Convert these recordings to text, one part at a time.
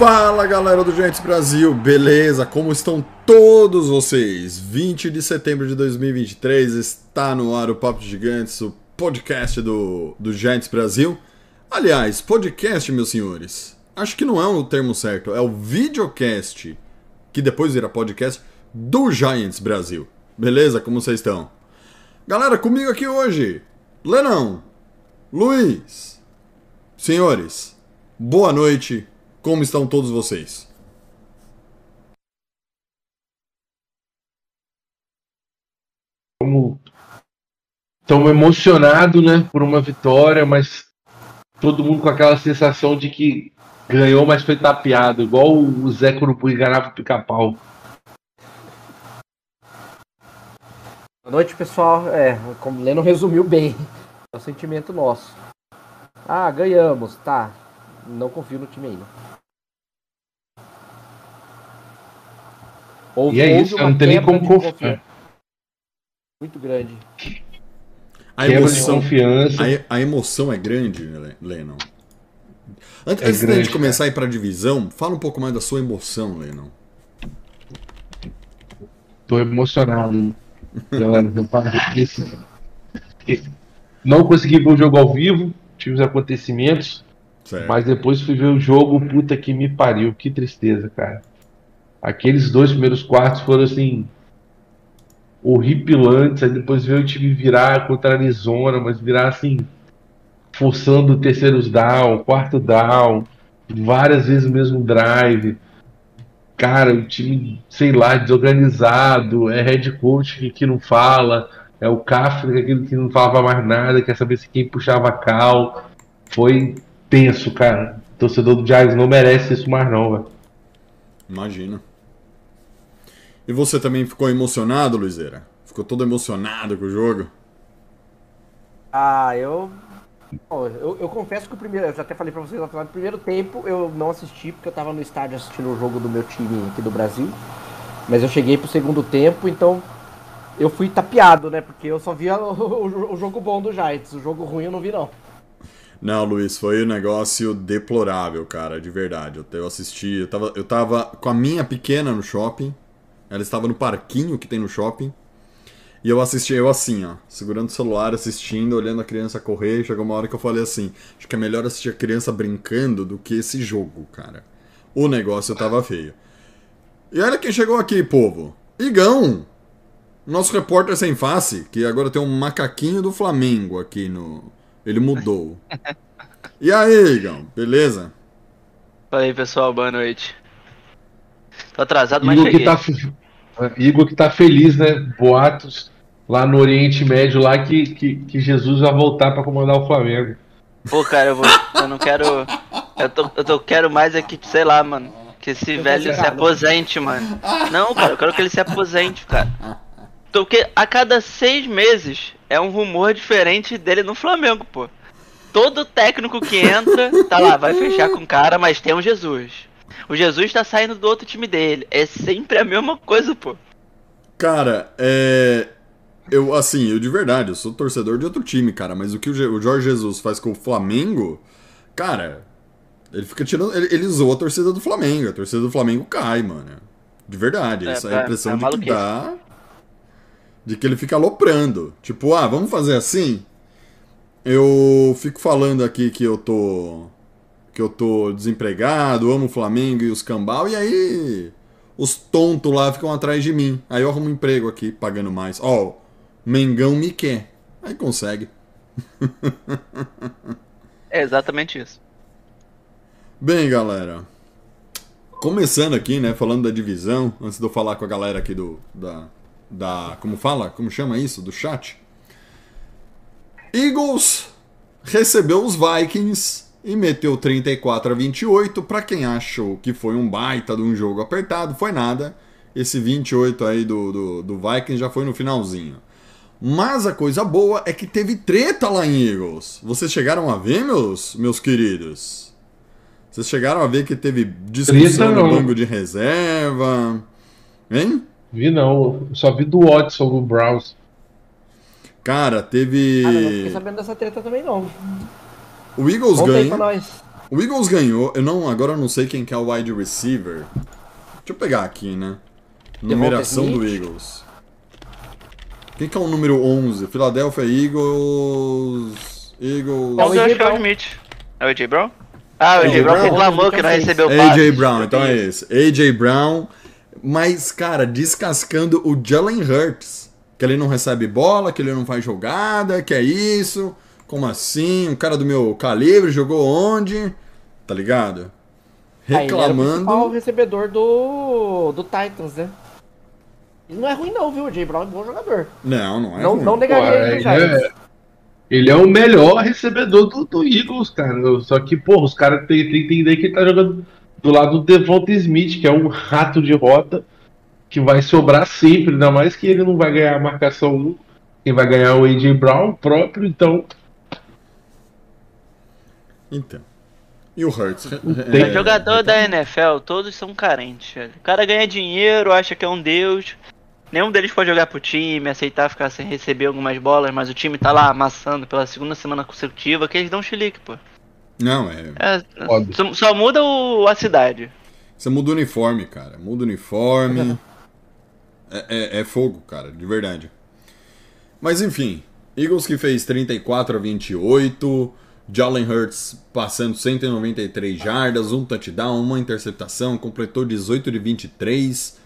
Fala galera do Giants Brasil, beleza? Como estão todos vocês? 20 de setembro de 2023 está no ar o Papo de Gigantes, o podcast do, do Giants Brasil. Aliás, podcast, meus senhores, acho que não é o termo certo, é o videocast, que depois vira podcast do Giants Brasil. Beleza? Como vocês estão? Galera, comigo aqui hoje, Lenão, Luiz, senhores, boa noite. Como estão todos vocês? Estamos emocionados, né, por uma vitória, mas todo mundo com aquela sensação de que ganhou, mas foi tapeado, igual o Zé Curupu enganava o pica-pau. Boa noite, pessoal. É, como o Leno resumiu bem, é o sentimento nosso. Ah, ganhamos, tá. Não confio no time ainda. Houve, E é isso, não tem nem como de confiar. Muito grande. A Quebra de emoção, confiança. a, a emoção é grande, né, Lennon. Antes, É antes da gente grande, começar a ir pra divisão, fala um pouco mais da sua emoção, Lennon. Tô emocionado. Galera. Não consegui ver o jogo ao vivo, tive os acontecimentos, Certo. mas depois fui ver o jogo, puta que me pariu, que tristeza, cara. Aqueles dois primeiros quartos foram assim horripilantes, aí depois veio o time virar contra a Arizona, mas virar assim forçando terceiros down, quarto down, várias vezes o mesmo drive. Cara, o time, sei lá, desorganizado, é head coach que, que não fala, é o Kafka aquele que não falava mais nada, quer saber se quem puxava a cal. Foi tenso, cara. Torcedor do Giants não merece isso mais não, velho. Imagina. E você também ficou emocionado, Luizeira? Ficou todo emocionado com o jogo? Ah, eu. Bom, eu, eu confesso que o primeiro. Eu já até falei pra vocês lá no primeiro tempo eu não assisti, porque eu tava no estádio assistindo o jogo do meu time aqui do Brasil. Mas eu cheguei pro segundo tempo, então eu fui tapeado, né? Porque eu só via o, o- o jogo bom do Giants. O jogo ruim eu não vi, não. Não, Luiz, foi um negócio deplorável, cara, de verdade. Eu, eu assisti, eu tava, eu tava com a minha pequena no shopping, ela estava no parquinho que tem no shopping, e eu assisti, eu assim, ó, segurando o celular, assistindo, olhando a criança correr, e chegou uma hora que eu falei assim, acho que é melhor assistir a criança brincando do que esse jogo, cara. O negócio tava feio. E olha quem chegou aqui, povo. Igão! Nosso repórter sem face, que agora tem um macaquinho do Flamengo aqui no. Ele mudou. E aí, Igão, beleza? Fala aí, pessoal, boa noite. Tô atrasado, mas Igor que, cheguei. tá, fe- Igor que tá feliz, né? Boatos lá no Oriente Médio, lá que, que, que Jesus vai voltar pra comandar o Flamengo. Pô, cara, eu, vou, eu não quero. Eu, tô, eu tô, quero mais é que, sei lá, mano. Que esse velho se aposente, mano. Não, cara, eu quero que ele se aposente, cara. Porque a cada seis meses é um rumor diferente dele no Flamengo, pô. Todo técnico que entra, tá lá, vai fechar com o cara, mas tem um Jesus. O Jesus tá saindo do outro time dele. É sempre a mesma coisa, pô. Cara, é. Eu, assim, eu de verdade, eu sou torcedor de outro time, cara, mas o que o, Jorge Jesus faz com o Flamengo, cara, ele fica tirando. Ele, ele zoa a torcida do Flamengo, a torcida do Flamengo cai, mano. De verdade, É, essa é a é, impressão é de que dá. De que ele fica aloprando. Tipo, ah, vamos fazer assim? Eu fico falando aqui que eu tô. Que eu tô desempregado, amo o Flamengo e os cambal, e aí os tontos lá ficam atrás de mim. Aí eu arrumo um emprego aqui, pagando mais. Ó, Mengão me quer. Aí consegue. É exatamente isso. Bem, galera. Começando aqui, né, falando da divisão, antes de eu falar com a galera aqui do da da como fala? Como chama isso? Do chat. Eagles recebeu os Vikings e meteu 34 a 28. Pra quem achou que foi um baita de um jogo apertado, foi nada. esse 28 aí do, do, do Vikings já foi no finalzinho. Mas a coisa boa é que teve treta lá em Eagles. Vocês chegaram a ver, meus, meus queridos? Vocês chegaram a ver que teve discussão Treta no não. banco de reserva? Hein? Vi não, só vi do Watson no Browns. Cara, teve. Cara, eu não fiquei sabendo dessa treta também, não. O Eagles Conta ganha. O Eagles ganhou. Eu não, agora eu não sei quem que é o wide receiver. Deixa eu pegar aqui, né? Numeração do? Eagles. Quem que é o número 11? Philadelphia Eagles. Eagles. É o Eu acho AJ que é o Brown. Smith. É o AJ Brown? Ah, o AJ AJ Brown Brown? reclamou que não AJ recebeu o AJ. Brown, então é esse. AJ Brown. Mas, cara, descascando o Jalen Hurts. Que ele não recebe bola, que ele não faz jogada, que é isso. Como assim? Um cara do meu calibre jogou onde? Tá ligado? Ah, ele era o principal Reclamando. recebedor do, do Titans, né? Ele não é ruim não, viu? O Jay Brown é um bom jogador. Não, não é. não, ruim. não negaria Pô, ele Giants. é- Ele é o melhor recebedor do, do Eagles, cara. Só que, porra, os caras têm têm que entender que ele tá jogando do lado do Devonta Smith, que é um rato de rota, que vai sobrar sempre, ainda mais que ele não vai ganhar a marcação 1. Quem vai ganhar é o AJ Brown próprio, então. Então. E o Hurts? É, jogador da NFL, todos são carentes. velho. O cara ganha dinheiro, acha que é um deus. Nenhum deles pode jogar pro time, aceitar ficar sem receber algumas bolas, mas o time tá lá amassando pela segunda semana consecutiva, que eles dão chilique, pô. Não, é. É, só, só muda o- a cidade. Você muda o uniforme, cara. Muda o uniforme. É, é- é fogo, cara, de verdade. Mas enfim, Eagles que fez 34 a 28. Jalen Hurts passando 193 jardas, um touchdown, uma interceptação, completou 18 de 23.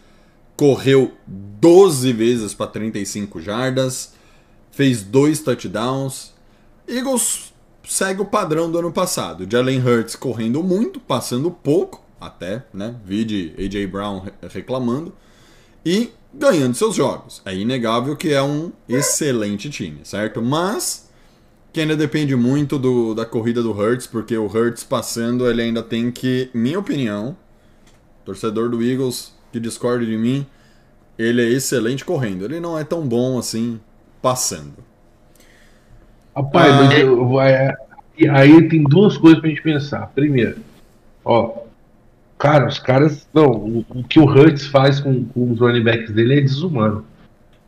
Correu 12 vezes para 35 jardas, fez dois touchdowns. Eagles segue o padrão do ano passado. Jalen Hurts correndo muito, passando pouco, até, né? Vide AJ Brown re- reclamando. E ganhando seus jogos. É inegável que é um excelente time, certo? Mas que ainda depende muito do, da corrida do Hurts, porque o Hurts passando, ele ainda tem que, minha opinião, torcedor do Eagles que discorde de mim, ele é excelente correndo. Ele não é tão bom assim passando. Rapaz, Ah. mas eu- eu- é- e aí tem duas coisas pra gente pensar. Primeiro, ó, cara, os caras. Não, o, o que o Hurts faz com, com os running backs dele é desumano.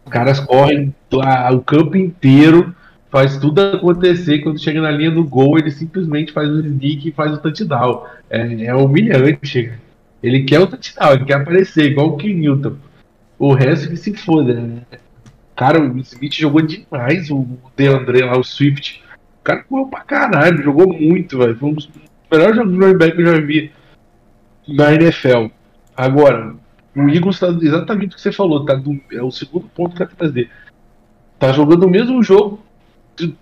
Os caras correm a- o campo inteiro, faz tudo acontecer. Quando chega na linha do gol, ele simplesmente faz o sneak e faz o touchdown. É, é humilhante. Ele quer o touchdown, ele quer aparecer, igual o Ken Newton. O resto que se foda, né? Cara, o Smith jogou demais, o Deandre lá, o Swift. O cara correu pra caralho, jogou muito, velho. Foi um dos melhores jogos de que eu já vi na NFL. Agora, o Eagles tá exatamente o que você falou, tá do- é o segundo ponto que eu quero trazer. Tá jogando o mesmo jogo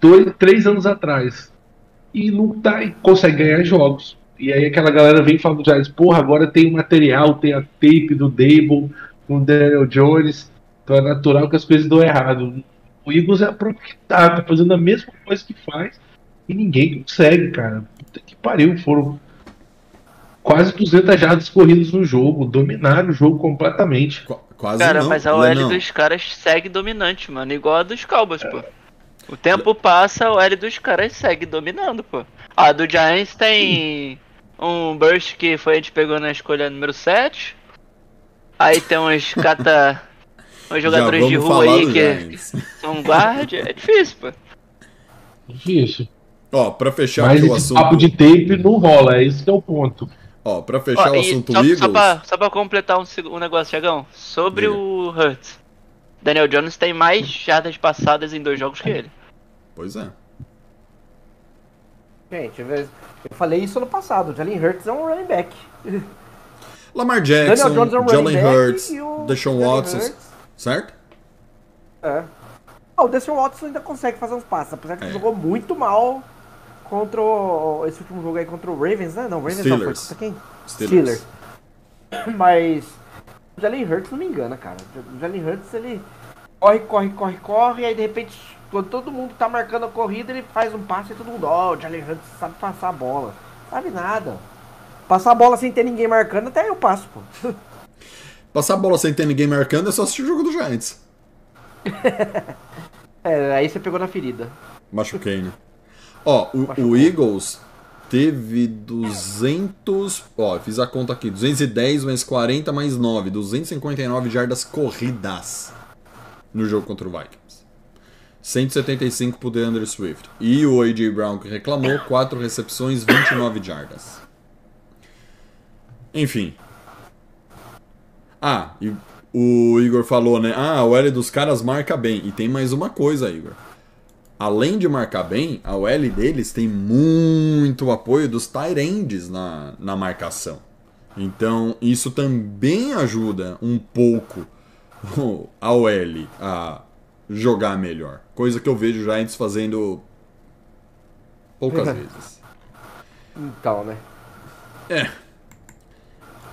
dois, três anos atrás. E não tá, e consegue ganhar jogos. E aí aquela galera vem falando do Giants, porra, agora tem o material, tem a tape do Dable, com o Daniel Jones. Então é natural que as coisas dão errado. O Eagles é a própria que tá, tá fazendo a mesma coisa que faz e ninguém consegue, cara. Puta que pariu, foram quase 200 jardas corridas no jogo, dominaram o jogo completamente. Qu- quase Cara, não. mas a OL não. dos caras segue dominante, mano. Igual a dos Cowboys, pô. O tempo passa, a OL dos caras segue dominando, pô. A do Giants tem um burst que foi a gente pegou na escolha número 7. Aí tem uns cata. uns jogadores de rua aí que são guard. É difícil, pô. Difícil. Ó, pra fechar Mas aqui o assunto. papo de tape não rola, é esse que é o ponto. Ó, pra fechar Ó, o assunto só, Eagles. só, pra, só pra completar um, um negócio, Thiagão. Sobre Diga. o Hurts. Daniel Jones tem mais jardas passadas em dois jogos que ele. Pois é. Gente, eu falei isso ano passado. O Jalen Hurts é um running back. Lamar Daniel Jackson, Jones é um Jalen running back Hurts, e o Deshaun Watson, Hurts- certo? É. Ah, o Deshaun Watson ainda consegue fazer uns passos, apesar que É. ele jogou muito mal contra o, esse último jogo aí contra o Ravens, né? Não, Ravens não, foi Steelers. contra quem? Steelers. Mas o Jalen Hurts não me engana, cara. O Jalen Hurts, ele corre, corre, corre, corre, e aí de repente, quando todo mundo tá marcando a corrida, ele faz um passe e todo mundo, ó, o Jalen Hurts sabe passar a bola. Sabe nada. Passar a bola sem ter ninguém marcando, até eu passo, pô. Passar a bola sem ter ninguém marcando é só assistir o jogo do Giants. É, aí você pegou na ferida. Machuquei, né? Ó, o, o Eagles teve 200. Ó, fiz a conta aqui: 210 mais 40 mais 9. 259 jardas corridas no jogo contra o Vikings. 175 pro DeAndre Swift. E o A.J. Brown que reclamou: 4 recepções, 29 jardas. Enfim. Ah, e o Igor falou, né? Ah, o L dos caras marca bem. E tem mais uma coisa, Igor além de marcar bem, a OL deles tem muito apoio dos ends na, na marcação. Então, isso também ajuda um pouco a OL a jogar melhor. Coisa que eu vejo o Giants fazendo poucas vezes. Então, né? É.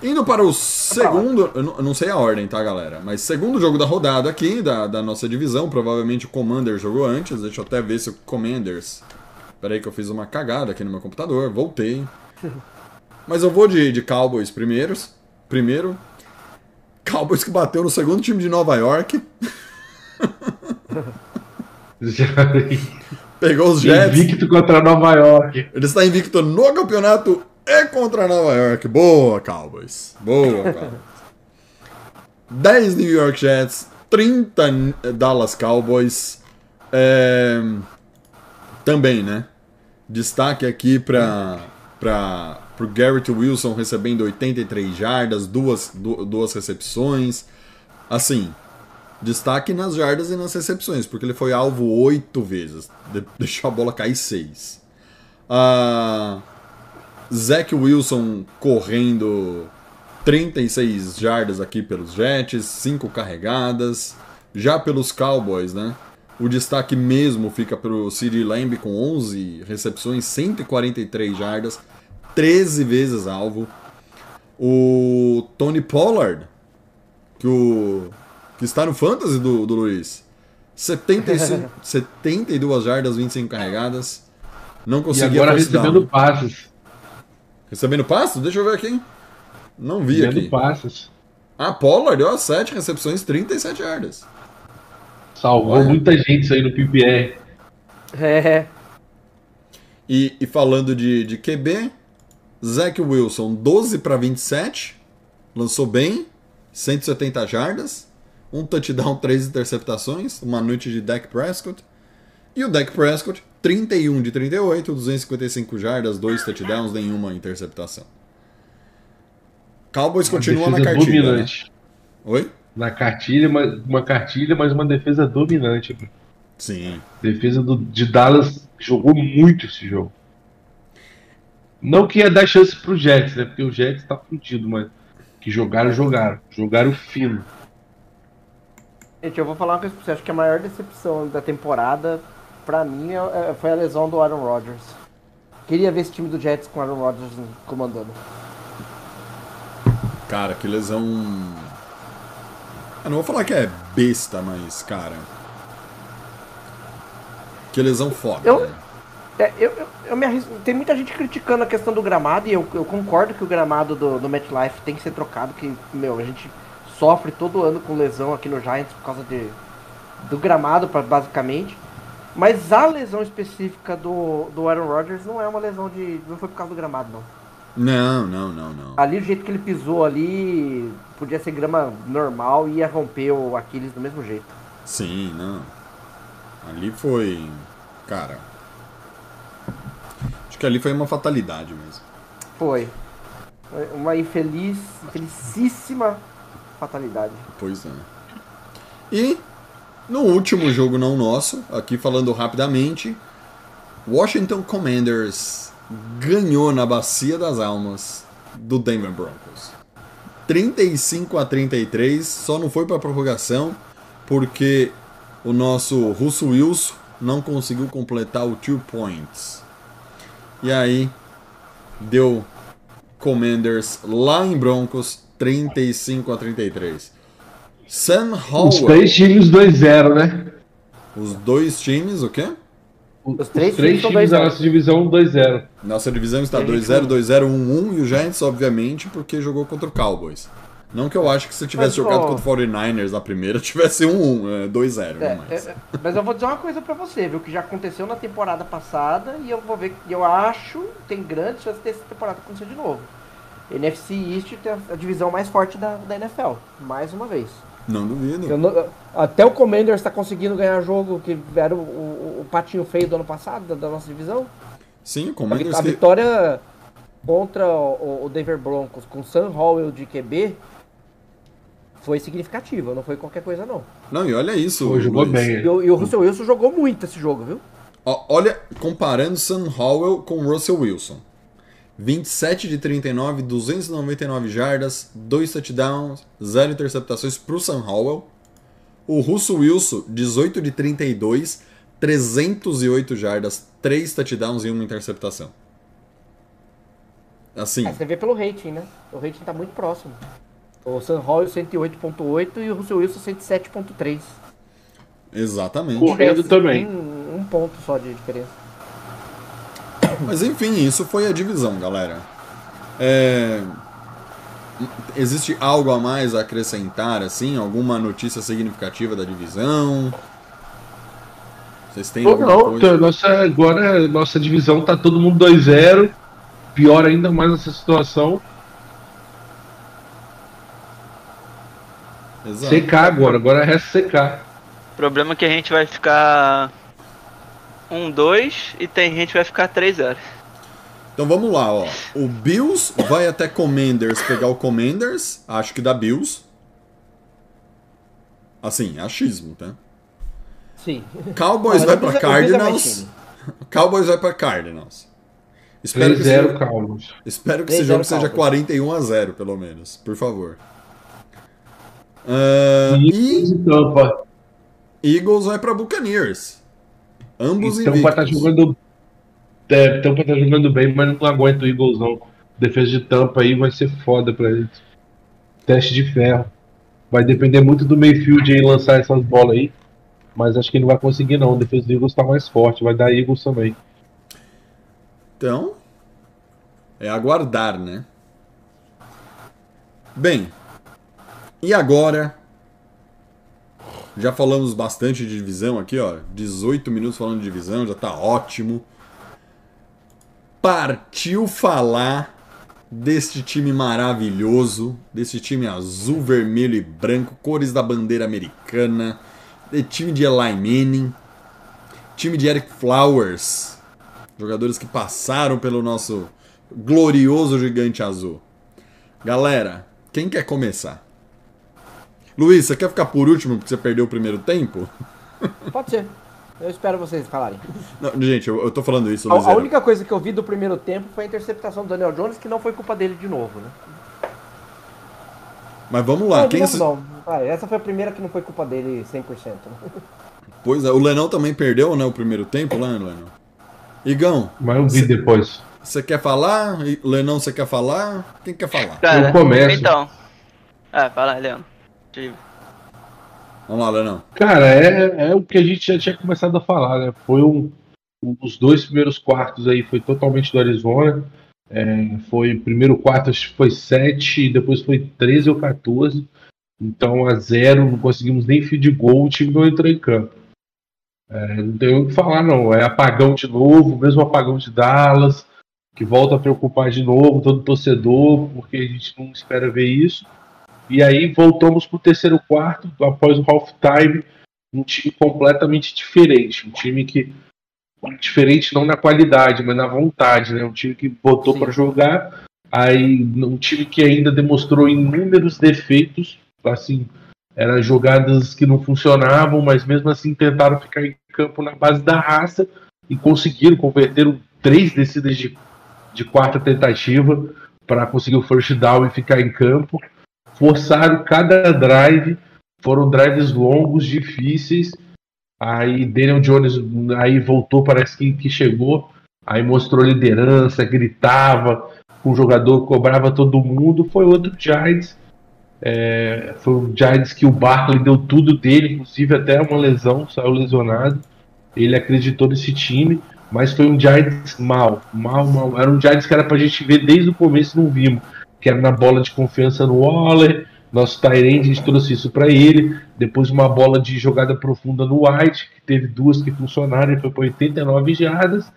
Indo para o segundo. Eu não, eu não sei a ordem, tá, galera? Mas segundo jogo da rodada aqui, da, da nossa divisão. Provavelmente o Commanders jogou antes. Deixa eu até ver se o Commanders. Pera aí que eu fiz uma cagada aqui no meu computador. Voltei. Mas eu vou de, de Cowboys primeiros. Primeiro. Cowboys que bateu no segundo time de Nova York. Pegou os Jets. Invicto contra Nova York. Ele está invicto no campeonato e contra Nova York. Boa, Cowboys. Boa, Cowboys. 10 New York Jets, 30 Dallas Cowboys. É... Também, né? Destaque aqui para para o Garrett Wilson recebendo 83 jardas, duas, du duas recepções. Assim, destaque nas jardas e nas recepções, porque ele foi alvo oito vezes, de deixou a bola cair seis. Ah. Zach Wilson correndo 36 jardas aqui pelos Jets, 5 carregadas. Já pelos Cowboys, né? O destaque mesmo fica pelo CeeDee Lamb com 11 recepções, 143 jardas, 13 vezes alvo. O Tony Pollard, que, o, que está no fantasy do, do Luiz, 75, 72 jardas, 25 carregadas. Não conseguia e agora recebendo passes. Recebendo passos? Deixa eu ver aqui. Não vi Recebendo aqui. passos. Ah, Pollard deu 7 recepções, 37 yardas. Salvou Olha. muita gente isso aí no PPR. É. E, e falando de, de QB, Zach Wilson, 12 para 27. Lançou bem, 170 jardas. Um touchdown, 3 interceptações. Uma noite de Dak Prescott. E o Dak Prescott, 31 de 38, 255 jardas, 2 touchdowns, nenhuma interceptação. Cowboys uma continua na cartilha. Né? Dominante. Né? Oi? Na cartilha, uma cartilha, mas uma defesa dominante. Sim. Defesa do, de Dallas jogou muito esse jogo. Não que ia dar chance pro Jets, né? Porque o Jets tá fudido, mas que jogaram, jogaram. Jogaram fino. Gente, eu vou falar uma coisa pra você. Acho que a maior decepção da temporada pra mim, é, é, foi a lesão do Aaron Rodgers. Queria ver esse time do Jets com o Aaron Rodgers comandando. Cara, que lesão. Eu não vou falar que é besta, mas, cara. Que lesão foda. Eu, né? é, eu, eu, eu me arrisco. Tem muita gente criticando a questão do gramado e eu, eu concordo que o gramado do, do MetLife tem que ser trocado, que, meu, a gente sofre todo ano com lesão aqui no Giants por causa de, do gramado, basicamente. Mas a lesão específica do, do Aaron Rodgers não é uma lesão de. não foi por causa do gramado, não. Não, não, não, não. Ali o jeito que ele pisou ali podia ser grama normal e ia romper o Aquiles do mesmo jeito. Sim, não. Ali foi. Cara. Acho que ali foi uma fatalidade mesmo. Foi. Uma infeliz, infelicíssima fatalidade. Pois é. E no último jogo não nosso, aqui falando rapidamente, Washington Commanders ganhou na Bacia das Almas do Denver Broncos. 35 a 33, só não foi para prorrogação porque o nosso Russo Wilson não conseguiu completar o two points. E aí deu Commanders lá em Broncos 35 a 33. Sam Howell. Os três times 2-0, né? Os dois times, o quê? Os três, Os três times, times da nossa divisão 2-0. Nossa divisão está 2-0, 2-0, 1-1 e o Giants, obviamente, porque jogou contra o Cowboys. Não que eu acho que se tivesse Mas, jogado ó, contra o 49ers na primeira, tivesse um 1, é, 2-0, É, não mais. é, é, mas eu vou dizer uma coisa pra você, viu? Que já aconteceu na temporada passada e eu vou ver que eu acho tem grandes chances dessa temporada acontecer de novo. NFC East tem a, a divisão mais forte da, da NFL, mais uma vez. Não duvido. Eu não- até o Commanders está conseguindo ganhar jogo que era o, o- o patinho feio do ano passado, da, da nossa divisão. Sim, o A, Commanders a que... vitória contra o, o Denver Broncos com Sam Howell de QB foi significativa, não foi qualquer coisa não. Não, e olha isso, Pô, jogou Luiz. bem. E, o- e o Russell Wilson jogou muito esse jogo, viu? Olha, comparando Sam Howell com Russell Wilson. 27 de 39, 299 jardas, 2 touchdowns, 0 interceptações pro Sam Howell. O Russell Wilson, 18 de 32, 308 jardas, 3 touchdowns e 1 interceptação. Assim, É, você vê pelo rating, né? O rating tá muito próximo. O Sam Howell 108.8 e o Russell Wilson 107.3. exatamente. Correndo também. Um, um ponto só de diferença. Mas enfim, isso foi a divisão, galera. É, Existe algo a mais a acrescentar, assim? Alguma notícia significativa da divisão? Vocês têm Ou alguma não, coisa? nossa, agora nossa divisão tá todo mundo 2-0. Pior ainda mais nessa situação. Exato. Secar agora, agora resta secar. O problema é que a gente vai ficar 1-2 e tem gente que vai ficar 3-0. Então vamos lá, ó. O Bills vai até Commanders pegar o Commanders. Acho que dá Bills. Assim, achismo, tá? Sim. Cowboys vai Bills é- é Cardinals. Cowboys vai pra Cardinals. Espero que, 3-0 seja, Cowboys. espero que 3-0 esse jogo seja Cowboys. 41 a 0 pelo menos. Por favor. Ah, E, e Tampa. Eagles vai pra Buccaneers. Ambos E Tampa tá invictos. jogando. É, Tampa tá jogando bem, mas não aguenta o Eagles não. Defesa de Tampa aí vai ser foda pra eles. Teste de ferro. Vai depender muito do Mayfield aí lançar essas bolas aí. Mas acho que ele não vai conseguir não. A defesa do Eagles tá mais forte. Vai dar Eagles também. Então, é aguardar, né? Bem, e agora? Já falamos bastante de divisão aqui, ó. 18 minutos falando de divisão, já tá ótimo. Partiu falar deste time maravilhoso, desse time azul, vermelho e branco, cores da bandeira americana, de time de Eli Manning, time de Eric Flowers, jogadores que passaram pelo nosso glorioso gigante azul. Galera, quem quer começar? Luiz, você quer ficar por último porque você perdeu o primeiro tempo? Pode ser. Eu espero vocês falarem. Não, gente, eu, eu tô falando isso, A, Luiz. a única coisa que eu vi do primeiro tempo foi a interceptação do Daniel Jones, que não foi culpa dele de novo, né? Mas vamos lá, não, quem não. Vai, essa foi a primeira que não foi culpa dele 100%. né? Pois é, o Lenão também perdeu, né, o primeiro tempo lá, Lenão? Igão, Mas eu vi depois. você quer falar? Lenão, você quer falar? Quem quer falar? Cara, Eu começo. Então. Ah, vai lá, Leandro. Vamos lá, Lenão. Cara, é, é o que a gente já tinha começado a falar, né? Foi um, os dois primeiros quartos aí foi totalmente do Arizona. É, foi primeiro quarto acho que foi 7, e depois foi 13 ou 14. Então a zero, não conseguimos nem fio de gol, o time não entrou em campo. É, não tem o que falar não, é apagão de novo, mesmo apagão de Dallas, que volta a preocupar de novo todo torcedor, porque a gente não espera ver isso. E aí voltamos pro terceiro quarto, após o halftime, um time completamente diferente. Um time que. Diferente não na qualidade, mas na vontade, né? Um time que botou para jogar. Aí um time que ainda demonstrou inúmeros defeitos. Assim, eram jogadas que não funcionavam, mas mesmo assim tentaram ficar em campo na base da raça e conseguiram converter três descidas de, de quarta tentativa para conseguir o first down e ficar em campo forçaram cada drive, foram drives longos, difíceis. Aí Daniel Jones aí voltou, parece que, que chegou, aí mostrou liderança, gritava com o jogador, cobrava todo mundo. Foi outro Giants. É, foi um Giants que o Barkley deu tudo dele, inclusive até uma lesão, saiu lesionado. Ele acreditou nesse time, mas foi um Giants mal, mal, mal. Era um Giants que era pra gente ver desde o começo não vimos que era na bola de confiança no Waller, Nosso Tyrande, a gente trouxe isso para ele. Depois uma bola de jogada profunda no White, que teve duas que funcionaram e foi para 89 jardas.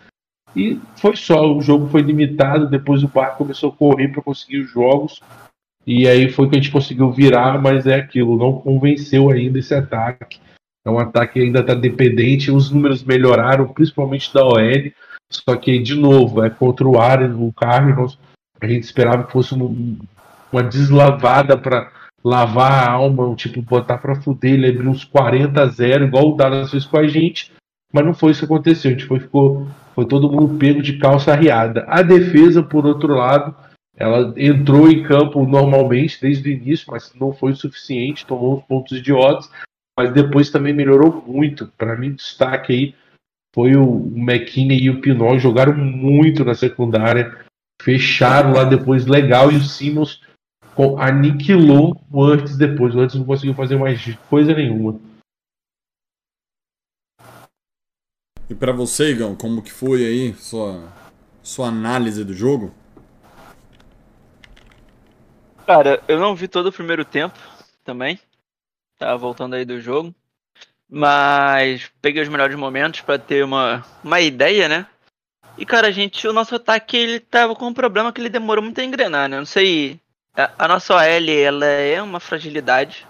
E foi só, o jogo foi limitado. Depois o Bar começou a correr para conseguir os jogos. E aí foi que a gente conseguiu virar, mas é aquilo, não convenceu ainda esse ataque. É um ataque que ainda está dependente. Os números melhoraram, principalmente da OL. Só que, de novo, é contra o Aaron, o Cardinals. A gente esperava que fosse um, uma deslavada para lavar a alma, tipo, botar para fuder, ele abriu uns 40 a 0, igual o Dallas fez com a gente. Mas não foi isso que aconteceu. A gente foi, ficou, foi todo mundo pego de calça arriada. A defesa, por outro lado, ela entrou em campo normalmente desde o início, mas não foi o suficiente, tomou uns pontos idiotas mas depois também melhorou muito. Para mim, destaque aí foi o McKinney e o Pinot jogaram muito na secundária, fecharam lá depois legal e o Simmons aniquilou o antes depois. O antes não conseguiu fazer mais coisa nenhuma. E para você, Igão, como que foi aí sua, sua análise do jogo? Cara, eu não vi todo o primeiro tempo também tá voltando aí do jogo. Mas peguei os melhores momentos para ter uma, uma ideia, né? E cara, gente, o nosso ataque ele tava com um problema que ele demorou muito a engrenar, né? Não sei. A, a nossa OL ela é uma fragilidade.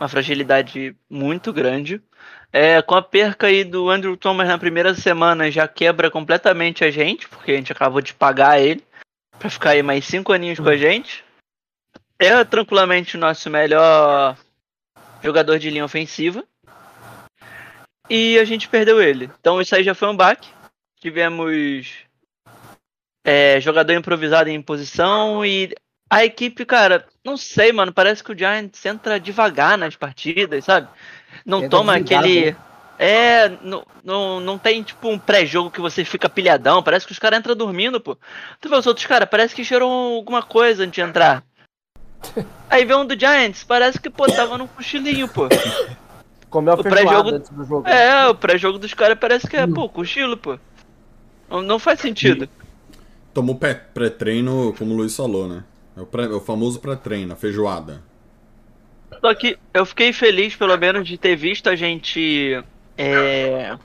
Uma fragilidade muito grande. É, com a perca aí do Andrew Thomas na primeira semana já quebra completamente a gente, porque a gente acabou de pagar ele para ficar aí mais cinco aninhos com a gente. É tranquilamente o nosso melhor jogador de linha ofensiva. E a gente perdeu ele. Então isso aí já foi um baque. Tivemos é, jogador improvisado em posição e a equipe, cara, não sei, mano. Parece que o Giants entra devagar nas partidas, sabe? Não entra toma aquele. Né? É, não, não, não tem tipo um pré-jogo que você fica pilhadão. Parece que os caras entram dormindo, pô. Tu vê os outros caras, parece que cheirou alguma coisa antes de entrar. Aí vem um do Giants, parece que, pô, tava num cochilinho, pô. Comeu a o pré-jogo antes do jogo. É, o pré-jogo dos caras parece que é, pô, cochilo, pô. Não, não faz sentido. Tomou pré-treino, como o Luiz falou, né? É o, pré, é o famoso pré-treino, a feijoada. Só que eu fiquei feliz, pelo menos, de ter visto a gente é,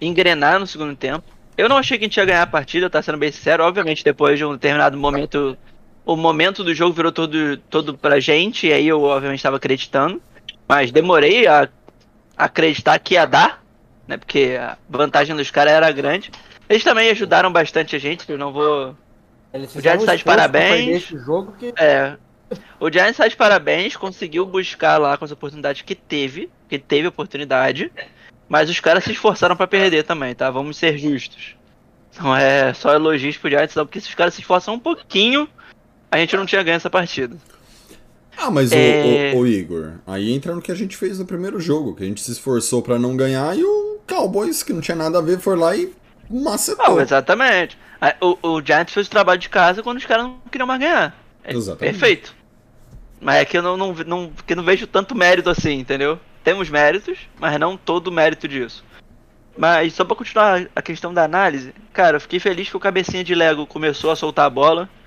engrenar no segundo tempo. Eu não achei que a gente ia ganhar a partida, tá sendo bem sincero. Obviamente, depois de um determinado momento o momento do jogo virou todo, todo pra gente, e aí eu obviamente estava acreditando. Mas demorei a acreditar que ia dar, né? Porque a vantagem dos caras era grande. Eles também ajudaram bastante a gente, eu não vou. Eles o Giants está de parabéns. Jogo que... É. O Giants está de parabéns, conseguiu buscar lá com as oportunidades que teve, que teve oportunidade. Mas os caras se esforçaram para perder também, tá? Vamos ser justos. Não é só elogios pro Giants, não, porque se os caras se esforçam um pouquinho, a gente não tinha ganho essa partida. Ah, mas é... o, o, o, Igor, aí entra no que a gente fez no primeiro jogo, que a gente se esforçou para não ganhar e o Cowboys, que não tinha nada a ver, foi lá e macetou. Exatamente. O, o Giants fez o trabalho de casa quando os caras não queriam mais ganhar. É exatamente. Perfeito. Mas é que eu não, não, não, que não vejo tanto mérito assim, entendeu? Temos méritos, mas não todo o mérito disso. Mas só pra continuar a questão da análise, cara, eu fiquei feliz que o cabecinha de Lego começou a soltar a bola.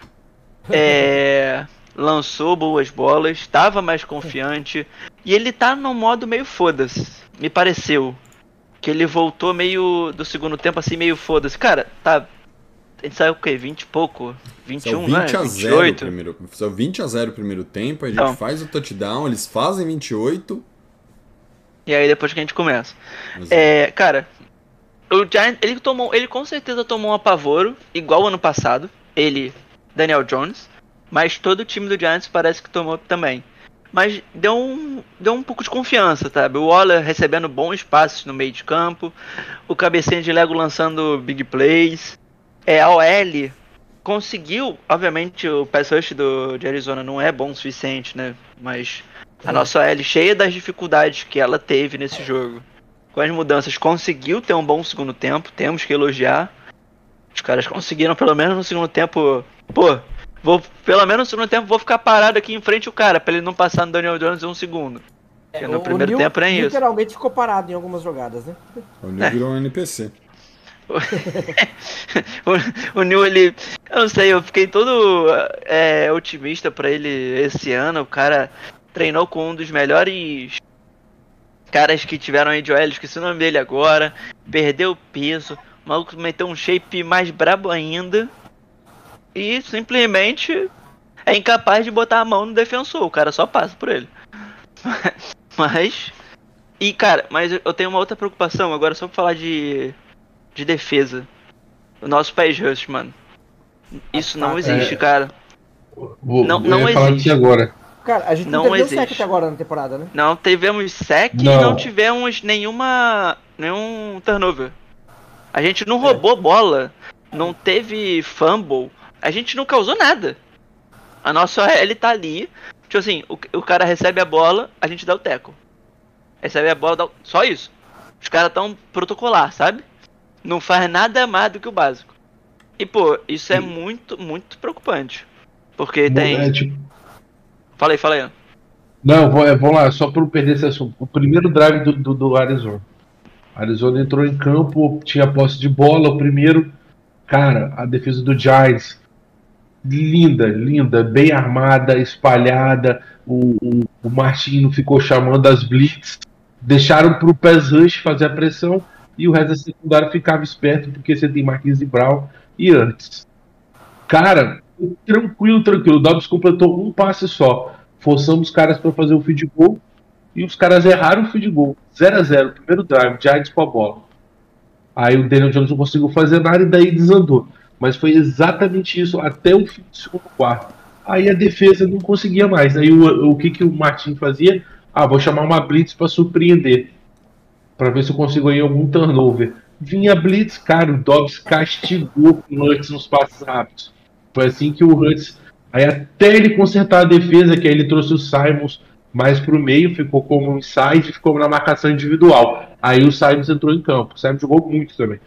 É, lançou boas bolas, estava mais confiante. E ele tá num modo meio foda-se, me pareceu. Que ele voltou meio do segundo tempo assim, meio foda-se. Cara, tá. A gente saiu o quê? 20 e pouco? 21, 20 né? a 0 primeiro. Saiu 20 a 0 primeiro tempo, a gente então, faz o touchdown, eles fazem 28. E aí depois que a gente começa. É, cara, o Giant, ele tomou, ele com certeza tomou um apavoro, igual ano passado. Ele Daniel Jones, mas todo o time do Giants parece que tomou também. Mas deu um, deu um pouco de confiança, sabe? O Waller recebendo bons passes no meio de campo, o cabecinha de Lego lançando big plays. É, a OL conseguiu, obviamente o pass rush do, de Arizona não é bom o suficiente, né? Mas a nossa OL cheia das dificuldades que ela teve nesse jogo. Com as mudanças conseguiu ter um bom segundo tempo, temos que elogiar. Os caras conseguiram, pelo menos no segundo tempo. Pô, vou, pelo menos no segundo tempo, vou ficar parado aqui em frente o cara, pra ele não passar no Daniel Jones em um segundo. É, no primeiro tempo nem isso. literalmente ficou parado em algumas jogadas, né? O Neil é. virou um NPC. o, o New, ele. Eu não sei, eu fiquei todo é, otimista pra ele esse ano. O cara treinou com um dos melhores caras que tiveram aí de OL, esqueci o nome dele agora. Perdeu peso. O maluco meteu um shape mais brabo ainda. E simplesmente é incapaz de botar a mão no defensor. O cara só passa por ele. Mas. E cara, mas eu tenho uma outra preocupação agora só pra falar de. de defesa. O nosso país rush, mano. Isso não existe, é. cara. Vou, Não- eu não falar existe. disso agora. Cara, a gente Não não, teve um existe. sec até agora na temporada, né? Não tivemos sec e Não. não tivemos nenhuma. nenhum turnover. A gente não roubou bola, não teve fumble, a gente não causou nada. A nossa OL tá ali, tipo assim, o, o cara recebe a bola, a gente dá o teco. Recebe a bola, dá o... só isso. Os caras tão protocolar, sabe? Não faz nada mais do que o básico. E pô, isso é muito, muito preocupante. Porque tem. É, tipo, Fala aí, fala aí. Não, vou- é, vamos lá, só para não perder esse assunto. O primeiro drive do, do, do Arizona. Arizona entrou em campo, tinha posse de bola. O primeiro, cara, a defesa do Giants, linda, linda, bem armada, espalhada. O, o, o ficou chamando as blitz. Deixaram para o Pass Rush fazer a pressão e o resto da secundária ficava esperto porque você tem Marquinhos e Brown e antes. Cara, tranquilo, tranquilo. O Dobbs completou um passe só. Forçamos os caras para fazer o feed goal e os caras erraram o feed goal. 0 a 0 primeiro drive, Giants com a bola. Aí o Daniel Jones não conseguiu fazer nada e daí desandou. Mas foi exatamente isso até o fim do segundo quarto. Aí a defesa não conseguia mais. Aí o, o que, que o Martin fazia? Ah, vou chamar uma blitz para surpreender. Para ver se eu consigo aí algum turnover. Vinha blitz, cara, o Dobbs castigou o Hurts nos passes rápidos. Foi assim que o Hurts. Aí até ele consertar a defesa, que aí ele trouxe o Simons mais pro meio, ficou como inside, ficou na marcação individual. Aí o Simons entrou em campo. O Simons jogou muito também.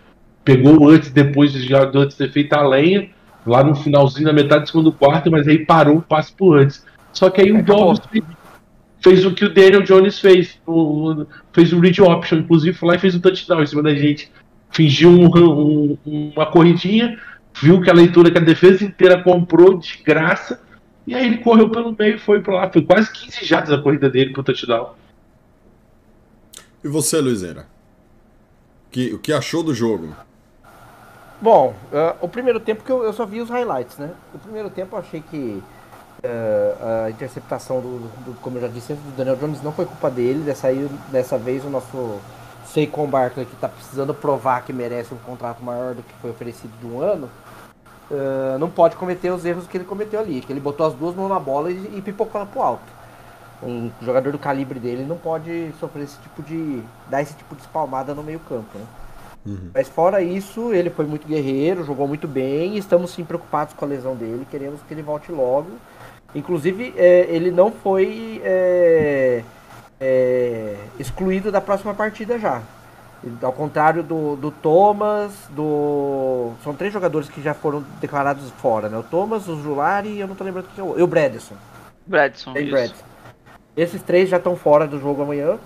Pegou Hurts depois de já do Hurts ter feito a lenha, lá no finalzinho da metade do segundo quarto, mas aí parou o passe pro Hurts. Só que aí o. Dobbs fez, fez o que o Daniel Jones fez. o- fez o read option, inclusive foi lá e fez o touchdown em cima da gente. Fingiu um- um- uma corridinha, viu que a leitura que a defesa inteira comprou de graça, e aí ele correu pelo meio e foi pra lá. Foi quase 15 jardas a corrida dele pro touchdown. E você, Luizera? Que, o que achou do jogo? Bom, ah, o primeiro tempo que eu, eu só vi os highlights, né? O primeiro tempo eu achei que ah, a interceptação do, do- como eu já disse do Daniel Jones não foi culpa dele. Dessa, aí, dessa vez o nosso Saquon Barkley, que tá precisando provar que merece um contrato maior do que foi oferecido de um ano, ah, não pode cometer os erros que ele cometeu ali. Que ele botou as duas mãos na bola e, e pipocou ela pro alto. Um jogador do calibre dele não pode sofrer esse tipo de. dar esse tipo de espalmada no meio campo, né? Mas fora isso, ele foi muito guerreiro, jogou muito bem estamos sim preocupados com a lesão dele, queremos que ele volte logo. Inclusive, é, ele não foi é, é, excluído da próxima partida já. Ao contrário do, do Thomas, do. São três jogadores que já foram declarados fora, né? O Thomas, o Julari e eu não tô lembrando quem é o. E o Bradson. Bradson. Tem. Bradson. Esses três já estão fora do jogo amanhã.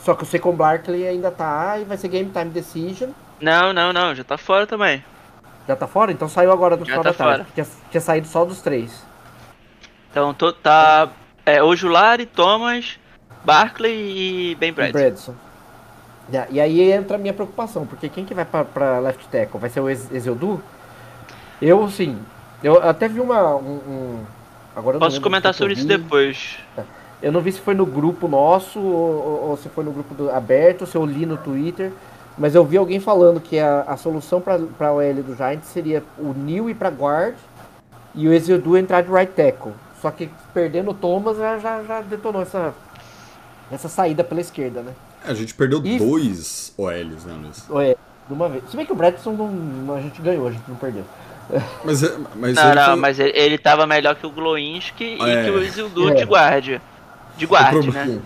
Só que o Secon Barkley ainda tá e vai ser game time decision. Não, não, não, já tá fora também. Já tá fora? Então saiu agora no Já final tá da tarde. fora. Tinha, tinha saído só dos três. Então tô, tá. É Ojulari, Thomas, Barkley e Ben E Bradson. Bradson. Yeah, E aí entra a minha preocupação, porque quem que vai pra, pra left tackle? Vai ser o Ezeudu? Eu, assim, eu até vi uma. Um, um- agora Posso comentar sobre isso vi. depois. Eu não vi se foi no grupo nosso ou, ou- ou se foi no grupo do- aberto, se eu li no Twitter. Mas eu vi alguém falando que a, a solução para a OL do Giants seria o Neil ir para guard e o Ezeudu entrar de right tackle. Só que perdendo o Thomas já, já, já detonou essa, essa saída pela esquerda, né? É, a gente perdeu E- dois OLs, né, Luiz? É, de uma vez. Se bem que o Bradson não, não- a gente ganhou, a gente não perdeu. Mas, é- mas Não, ele não, foi- mas ele, ele tava melhor que o Glowinski É. e que o Isildur É. de guarda. De o, guarda, problema, né?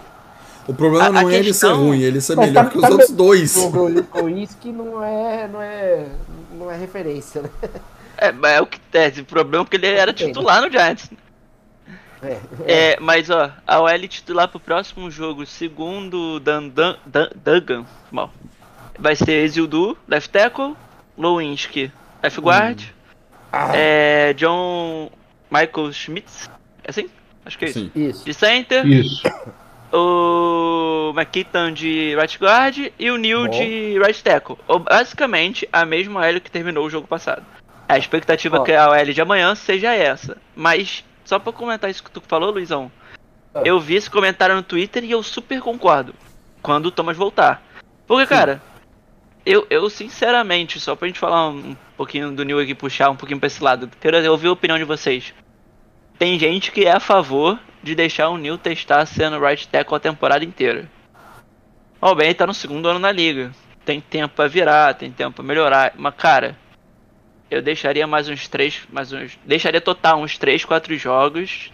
o problema A- não a é ele ser questão- ruim, ele ser Mas melhor tá- que os tá outros dois. O Kowinski não é, não é, não é referência, né? É, mas é o que tese. O problema é que ele era Entendo. titular no Giants. É, É, mas ó, a OL titular pro próximo jogo, segundo Dan, Dan, Dan- Duggan, mal. vai ser Ezildu, left tackle, Lewinsky, left guard, é, John Michael Schmitz, é assim? Acho que é isso. Sim. Isso. De center, Isso. o McKitton de right guard e o Neil Bom. de right tackle. Ou, Basicamente a mesma L que terminou o jogo passado. A expectativa Ó. é que a OL de amanhã seja essa. Mas, só pra comentar isso que tu falou, Luizão, Ah. eu vi esse comentário no Twitter e eu super concordo. Quando o Thomas voltar. Porque, cara, eu, eu sinceramente, só pra gente falar um, um pouquinho do Neil aqui, puxar um pouquinho pra esse lado, quero ouvir a opinião de vocês. Tem gente que é a favor de deixar o Neil testar sendo right tackle a temporada inteira. Bem, ele tá no segundo ano na liga. Tem tempo pra virar, tem tempo pra melhorar. Mas, cara, eu deixaria mais uns três, mais uns, deixaria total uns 3, 4 jogos.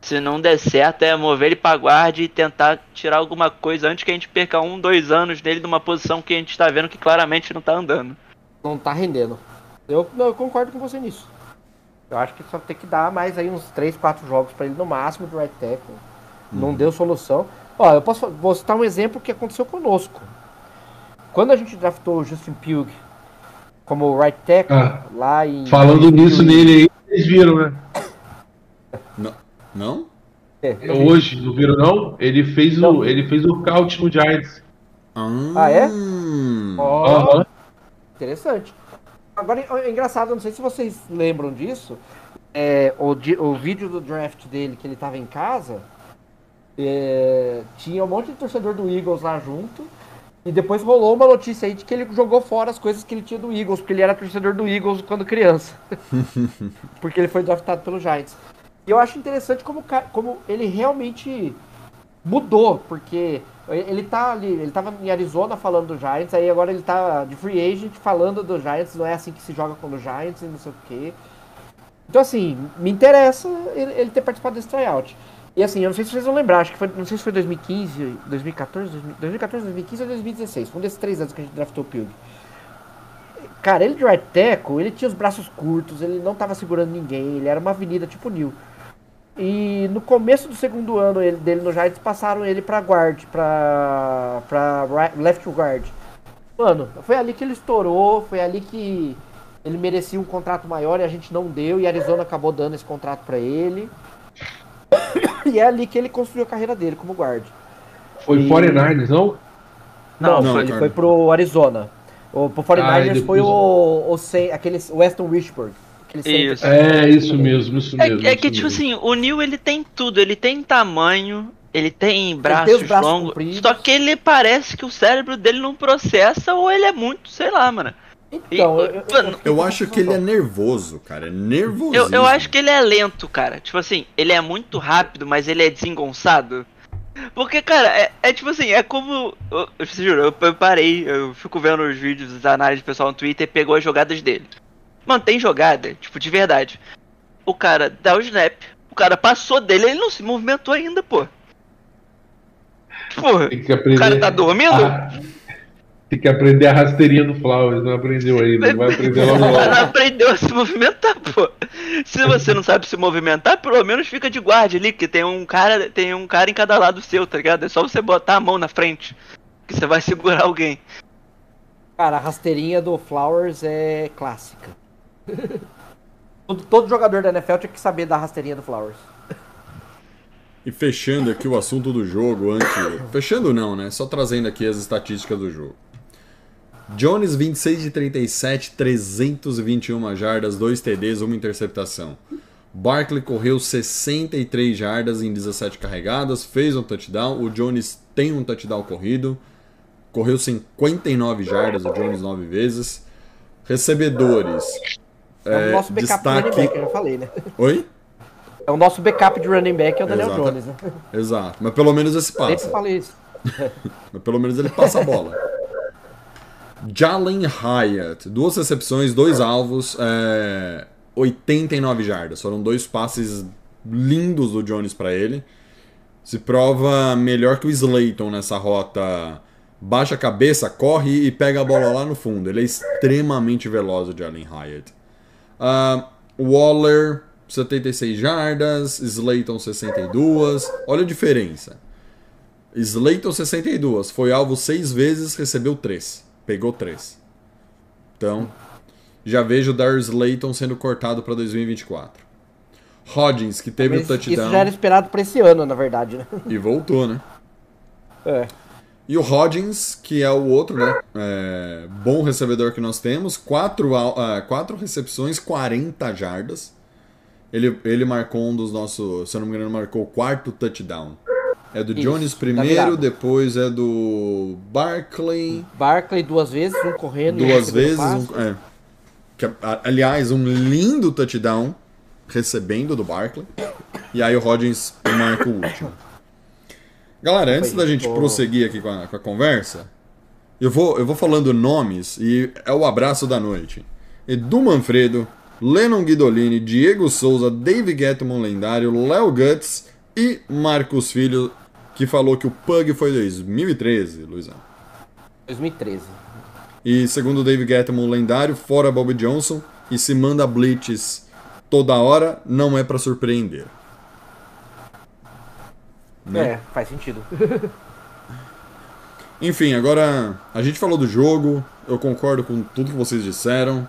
Se não der certo, é mover ele pra guarda e tentar tirar alguma coisa antes que a gente perca um, dois anos dele numa posição que a gente tá vendo que claramente não tá andando. Não tá rendendo. Eu, eu concordo com você nisso. Eu acho que só tem que dar mais aí uns 3, 4 jogos pra ele no máximo de right tackle. Não deu solução. Ó, eu posso vou citar um exemplo que aconteceu conosco. Quando a gente draftou o Justin Pugh como right tackle Ah, lá em Falando nisso nele aí, vocês viram, né? Não? Não? É, eu vi. Hoje, não viram não? Ele fez Não. o, ele fez o couch no Giants. Ah, é? Hum. Ó, Aham. Interessante. Agora, é engraçado, eu não sei se vocês lembram disso. É, o, o vídeo do draft dele, que ele tava em casa, é, tinha um monte de torcedor do Eagles lá junto. E depois rolou uma notícia aí de que ele jogou fora as coisas que ele tinha do Eagles, porque ele era torcedor do Eagles quando criança. porque ele foi draftado pelo Giants. E eu acho interessante como, como ele realmente mudou, porque ele tá ali, ele tava em Arizona falando do Giants, aí agora ele tá de free agent falando do Giants, não é assim que se joga com o Giants e não sei o quê. Então assim, me interessa ele, ter participado desse tryout. E assim, eu não sei se vocês vão lembrar, acho que foi, não sei se foi 2015, 2014, 2014, 2015 ou 2016, foi um desses três anos que a gente draftou o Pug. Cara, ele de right tackle, ele tinha os braços curtos, ele não tava segurando ninguém, ele era uma avenida tipo New. E no começo do segundo ano ele- dele no Giants, passaram ele pra guard, pra, pra right- left guard. Mano, foi ali que ele estourou, foi ali que ele merecia um contrato maior e a gente não deu, e a Arizona acabou dando esse contrato pra ele. E é ali que ele construiu a carreira dele como guard. Foi E- 49ers, não? Não, não, ele cara. foi pro Arizona. O, pro 49ers Ah, foi o, o, aquele Weston Richburg. Center. Isso. É, isso mesmo, isso É, mesmo. é isso que, tipo mesmo. assim, o Neil ele tem tudo, ele tem tamanho, ele tem braços, braços longos, compridos. só que ele parece que o cérebro dele não processa ou ele é muito, sei lá, mano. Então, E, eu, eu, Eu acho que ele é nervoso, cara. É nervoso. Eu, eu acho que ele é lento, cara. Tipo assim, ele é muito rápido, mas ele é desengonçado. Porque, cara, é, é tipo assim, é como. Eu, eu juro, eu, eu parei, eu fico vendo os vídeos da análise do pessoal no Twitter e pegou as jogadas dele. Mano, tem jogada, tipo, de verdade. O cara dá o snap, o cara passou dele, ele não se movimentou ainda, pô. Porra, Tem que aprender. o cara tá dormindo? Ah, tem que aprender a rasteirinha do Flowers, não aprendeu ainda. Vai aprender logo O cara logo. aprendeu a se movimentar, pô. Se você não sabe se movimentar, pelo menos fica de guarda ali, que tem um cara, tem um cara em cada lado seu, tá ligado? É só você botar a mão na frente, que você vai segurar alguém. Cara, a rasteirinha do Flowers é clássica. todo, todo jogador da NFL tinha que saber da rasteirinha do Flowers. E fechando aqui o assunto do jogo, antes. Fechando não, né? Só trazendo aqui as estatísticas do jogo. Jones, 26 de 37, 321 jardas, 2 TDs, 1 interceptação. Barkley correu 63 jardas em 17 carregadas, fez um touchdown. O Jones tem um touchdown corrido. Correu 59 jardas, o Jones 9 vezes. Recebedores. É, o nosso backup de running destaque- back, eu já falei, né? Oi? É o nosso backup de running back, é o Daniel Exato. Jones, né? Exato. Mas pelo menos esse Sempre passa. falei isso. Mas pelo menos ele passa a bola. Jalen Hyatt, duas recepções, dois alvos, é, 89 jardas. Foram dois passes lindos do Jones para ele. Se prova melhor que o Slayton nessa rota. Baixa a cabeça, corre e pega a bola lá no fundo. Ele é extremamente veloz, o Jalen Hyatt. Ah, Waller, 76 jardas. Slayton, 62. Olha a diferença. Slayton 62, foi alvo seis vezes, recebeu três. Pegou três. Então, já vejo o Darius Layton sendo cortado para 2024. Hodgins, que teve Mas o touchdown Isso já era esperado pra esse ano, na verdade, né? e voltou, né? É. E o Hodgins, que é o outro né, é, bom recebedor que nós temos, quatro, ah, quatro recepções, 40 jardas. Ele, ele marcou um dos nossos, se eu não me engano, marcou o quarto touchdown. É do Isso, Jones tá primeiro, virado. depois é do Barkley Barkley duas vezes, um correndo um duas vezes. um- é. Que, aliás, um lindo touchdown recebendo do Barkley. E aí o Hodgins marca o último. Galera, antes da gente prosseguir aqui com a, com a conversa, eu vou, eu vou falando nomes e é o abraço da noite. Edu Manfredo, Lennon Guidolini, Diego Souza, Dave Gettman lendário, Léo Guts e Marcos Filho, que falou que o Pug foi 2013, Luizão. 2013. E segundo Dave Gettman, lendário, fora Bob Johnson, e se manda blitz toda hora, não é pra surpreender. Né? É, faz sentido. Enfim, agora a gente falou do jogo, eu concordo com tudo que vocês disseram.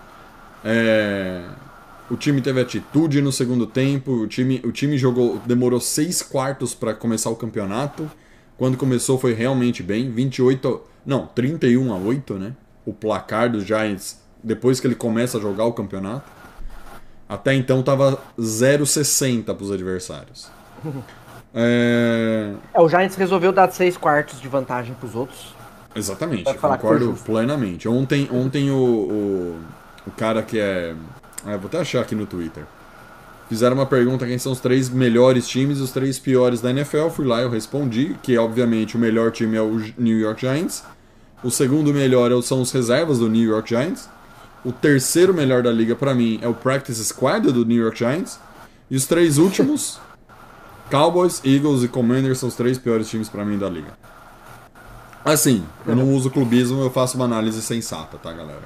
É, O time teve atitude no segundo tempo, o time, o time jogou, demorou seis quartos para começar o campeonato. Quando começou foi realmente bem, 28, não, 31 a 8, né? O placar dos Giants depois que ele começa a jogar o campeonato. Até então tava 0,60 para os adversários. É, É, o Giants resolveu dar seis quartos de vantagem pros outros. Exatamente, concordo plenamente. Ontem, ontem o, o, o cara que é. Ah, vou até achar aqui no Twitter. Fizeram uma pergunta quem são os três melhores times e os três piores da NFL. Fui lá e eu respondi que, obviamente, o melhor time é o New York Giants. O segundo melhor é são os reservas do New York Giants. O terceiro melhor da liga, pra mim, é o Practice Squad do New York Giants. E os três últimos, Cowboys, Eagles e Commanders, são os três piores times pra mim da liga. Assim, eu não uso clubismo, eu faço uma análise sensata, tá, galera?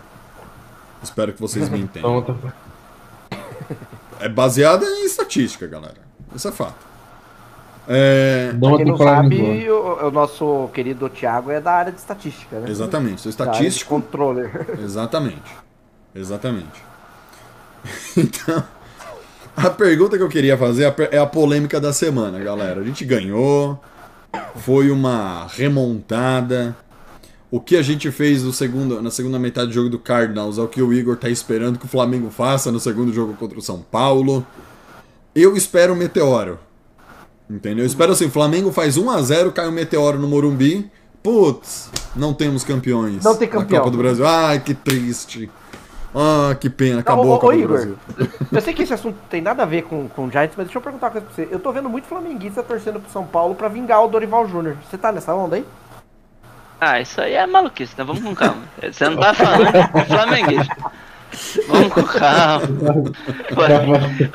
Espero que vocês me entendam. É baseada em estatística, galera. Isso é fato. É, uma Quem não sabe, o, o nosso querido Thiago é da área de estatística, né? exatamente, sou Da estatístico. controller. Exatamente. Exatamente. Então, a pergunta que eu queria fazer é a é a polêmica da semana, galera. A gente ganhou, foi uma remontada. O que a gente fez no segundo, na segunda metade do jogo do Cardinals é o que o Igor tá esperando que o Flamengo faça no segundo jogo contra o São Paulo. Eu espero um meteoro. Entendeu? Eu espero assim, o Flamengo faz 1 a 0 cai um meteoro no Morumbi. Putz, não temos campeões. Não tem na campeão. Copa do Brasil. Ai, que triste. Ah, que pena, acabou Ô, ô, a Copa ô, do Igor, Brasil. Eu sei que esse assunto tem nada a ver com, com o Giants, mas deixa eu perguntar uma coisa pra você. Eu tô vendo muito flamenguista torcendo pro São Paulo pra vingar o Dorival Júnior. Você tá nessa onda aí? Ah, isso aí é maluquice, né? Vamos com calma. Você não tá falando de flamenguista. Vamos com calma. Ué,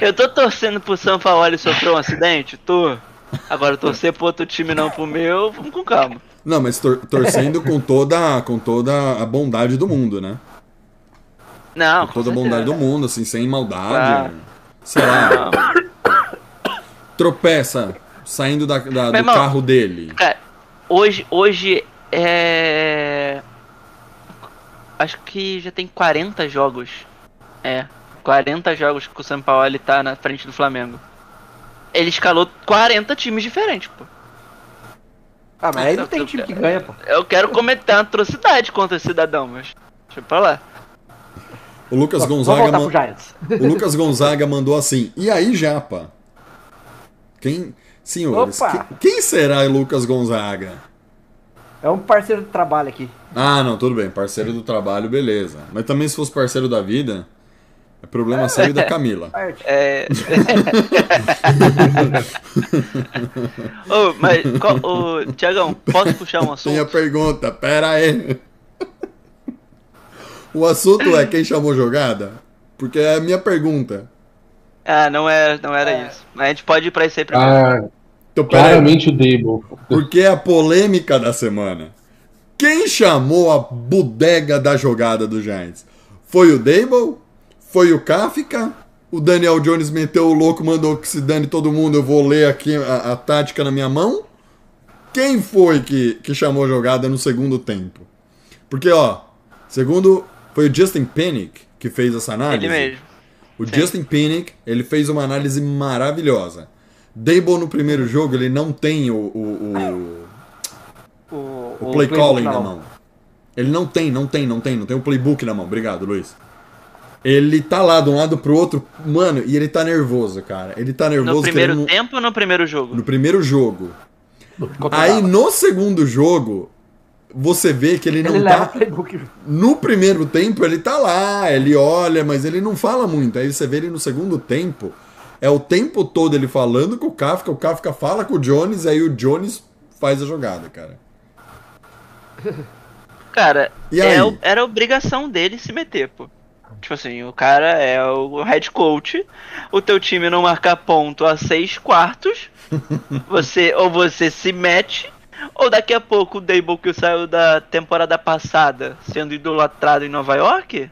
Eu tô torcendo pro São Paulo e sofreu um acidente? Tô. Agora torcer pro outro time não pro meu, vamos com calma. Não, mas tor- torcendo com toda, com toda a bondade do mundo, né? Não, Com com toda a bondade do mundo, assim, sem maldade. Claro. Sei lá, Não. tropeça saindo da, da- do irmão, carro dele. Cara, hoje, hoje é. Acho que já tem 40 jogos. É, 40 jogos que o São Paulo tá na frente do Flamengo. Ele escalou 40 times diferentes, pô. Ah, mas aí não Eu- tem time que quero- ganha, pô. Eu quero cometer uma atrocidade contra esse cidadão, mas. Deixa eu falar. O Lucas Vamos Gonzaga, voltar man- pro Giants. o Lucas Gonzaga mandou assim: E aí, Japa? Quem. Senhores, que- quem será o Lucas Gonzaga? É um parceiro de trabalho aqui. Ah, não, tudo bem, parceiro do trabalho, beleza. Mas também se fosse parceiro da vida, é problema e da Camila. Parte. É. Ô, mas, ô, Tiagão, posso puxar um assunto? pergunta, pera aí. O assunto é quem chamou jogada? Porque é a minha pergunta. Ah, não era, não era isso. Mas a gente pode ir pra isso aí primeiro. Ah, Então, claramente o Dable. Porque é a polêmica da semana. Quem chamou a bodega da jogada do Giants? Foi o Dable? Foi o Kafka? O Daniel Jones meteu o louco, mandou que se dane todo mundo, eu vou ler aqui a, a tática na minha mão? Quem foi que, que chamou a jogada no segundo tempo? Porque, ó, segundo. Foi o Justin Panic que fez essa análise. Ele mesmo. O Sim. Justin Pinnick, ele fez uma análise maravilhosa. Dable no primeiro jogo, ele não tem o, o, o, O, o play calling na mão. Ele não tem, não tem, não tem, não tem o playbook na mão. Obrigado, Luiz. Ele tá lá de um lado pro outro, mano, e ele tá nervoso, cara. Ele tá nervoso No primeiro tempo ou no primeiro jogo? no primeiro jogo. Aí no segundo jogo, você vê que ele não Ele tá. leva o playbook. No primeiro tempo ele tá lá, ele olha, mas ele não fala muito. Aí você vê ele no segundo tempo, é o tempo todo ele falando com o Kafka, o Kafka fala com o Jones, aí o Jones faz a jogada, cara. Cara, E é era obrigação dele se meter, pô. Tipo assim, o cara é o head coach, o teu time não marca ponto a seis quartos, você ou você se mete, ou daqui a pouco o Dable que saiu da temporada passada sendo idolatrado em Nova York,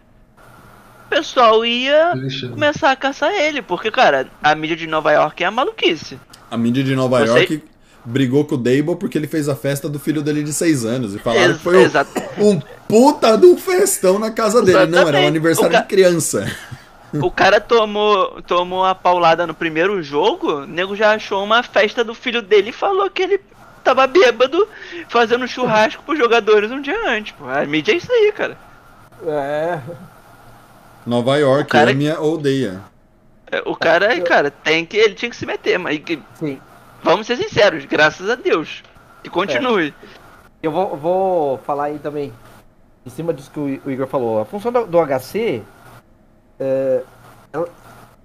o pessoal ia começar a caçar ele, porque, cara, a mídia de Nova York é a maluquice. A mídia de Nova Você- York brigou com o Dable porque ele fez a festa do filho dele de seis anos. E falaram Ex- que foi um, um puta de um festão na casa dele. Não, era um Exatamente. aniversário de criança. O cara tomou, tomou a paulada no primeiro jogo, o nego já achou uma festa do filho dele e falou que ele tava bêbado fazendo churrasco pros jogadores um dia antes. Pô. A mídia é isso aí, cara. É. Nova York, O cara- ame ou odeia. É, O cara, cara, tem que. Ele tinha que se meter, mas que- Sim. vamos ser sinceros, graças a Deus. Que continue. Eu vou, vou falar aí também, em cima disso que o Igor falou. A função do, do HC é,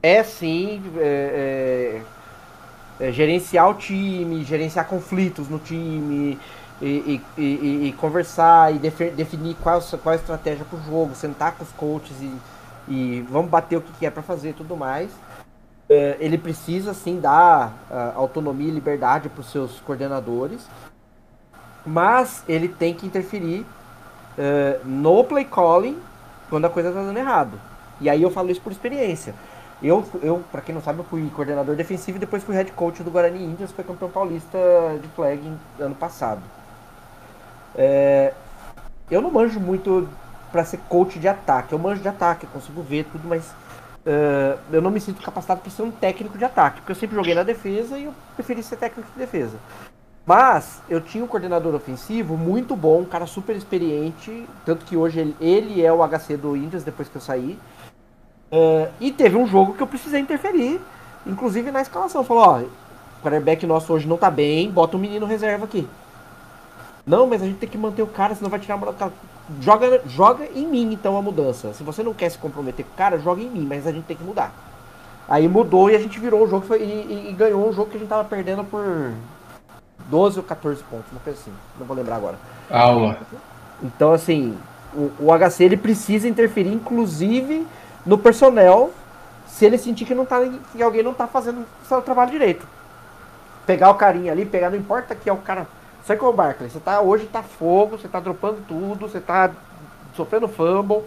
é sim é, é, é, gerenciar o time, gerenciar conflitos no time, e, e- e- e- conversar e definir qual, qual a estratégia pro jogo, sentar com os coaches e, vamos bater o que, que é para fazer e tudo mais. É, ele precisa sim dar ah, autonomia e liberdade para os seus coordenadores mas ele tem que interferir eh, no play calling quando a coisa tá dando errado. E aí eu falo isso por experiência. Eu, eu para quem não sabe, eu fui coordenador defensivo e depois fui head coach do Guarani Indians, foi campeão paulista de flag ano passado. Eh, eu não manjo muito para ser coach de ataque. Eu manjo de ataque, eu consigo ver tudo, mas eh, eu não me sinto capacitado para ser um técnico de ataque, porque eu sempre joguei na defesa e eu preferi ser técnico de defesa. Mas eu tinha um coordenador ofensivo muito bom, um cara super experiente, tanto que hoje ele, ele é o HC do Indians depois que eu saí. É, e teve um jogo que eu precisei interferir, inclusive na escalação. Falou, ó, o quarterback nosso hoje não tá bem, bota um menino reserva aqui. Não, mas a gente tem que manter o cara, senão vai tirar a moral do cara. Joga, joga em mim então a mudança. Se você não quer se comprometer com o cara, joga em mim, mas a gente tem que mudar. Aí mudou e a gente virou o jogo e, e- e ganhou um jogo que a gente tava perdendo por 12 ou 14 pontos, uma coisa assim. Não vou lembrar agora. Aula. Então, assim, o, o HC ele precisa interferir, inclusive, no personnel, se ele sentir que, não tá, que alguém não tá fazendo o seu trabalho direito. Pegar o carinha ali, pegar, não importa que é o cara. Sai com o Barkley, você tá hoje tá fogo, você tá dropando tudo, você tá sofrendo fumble,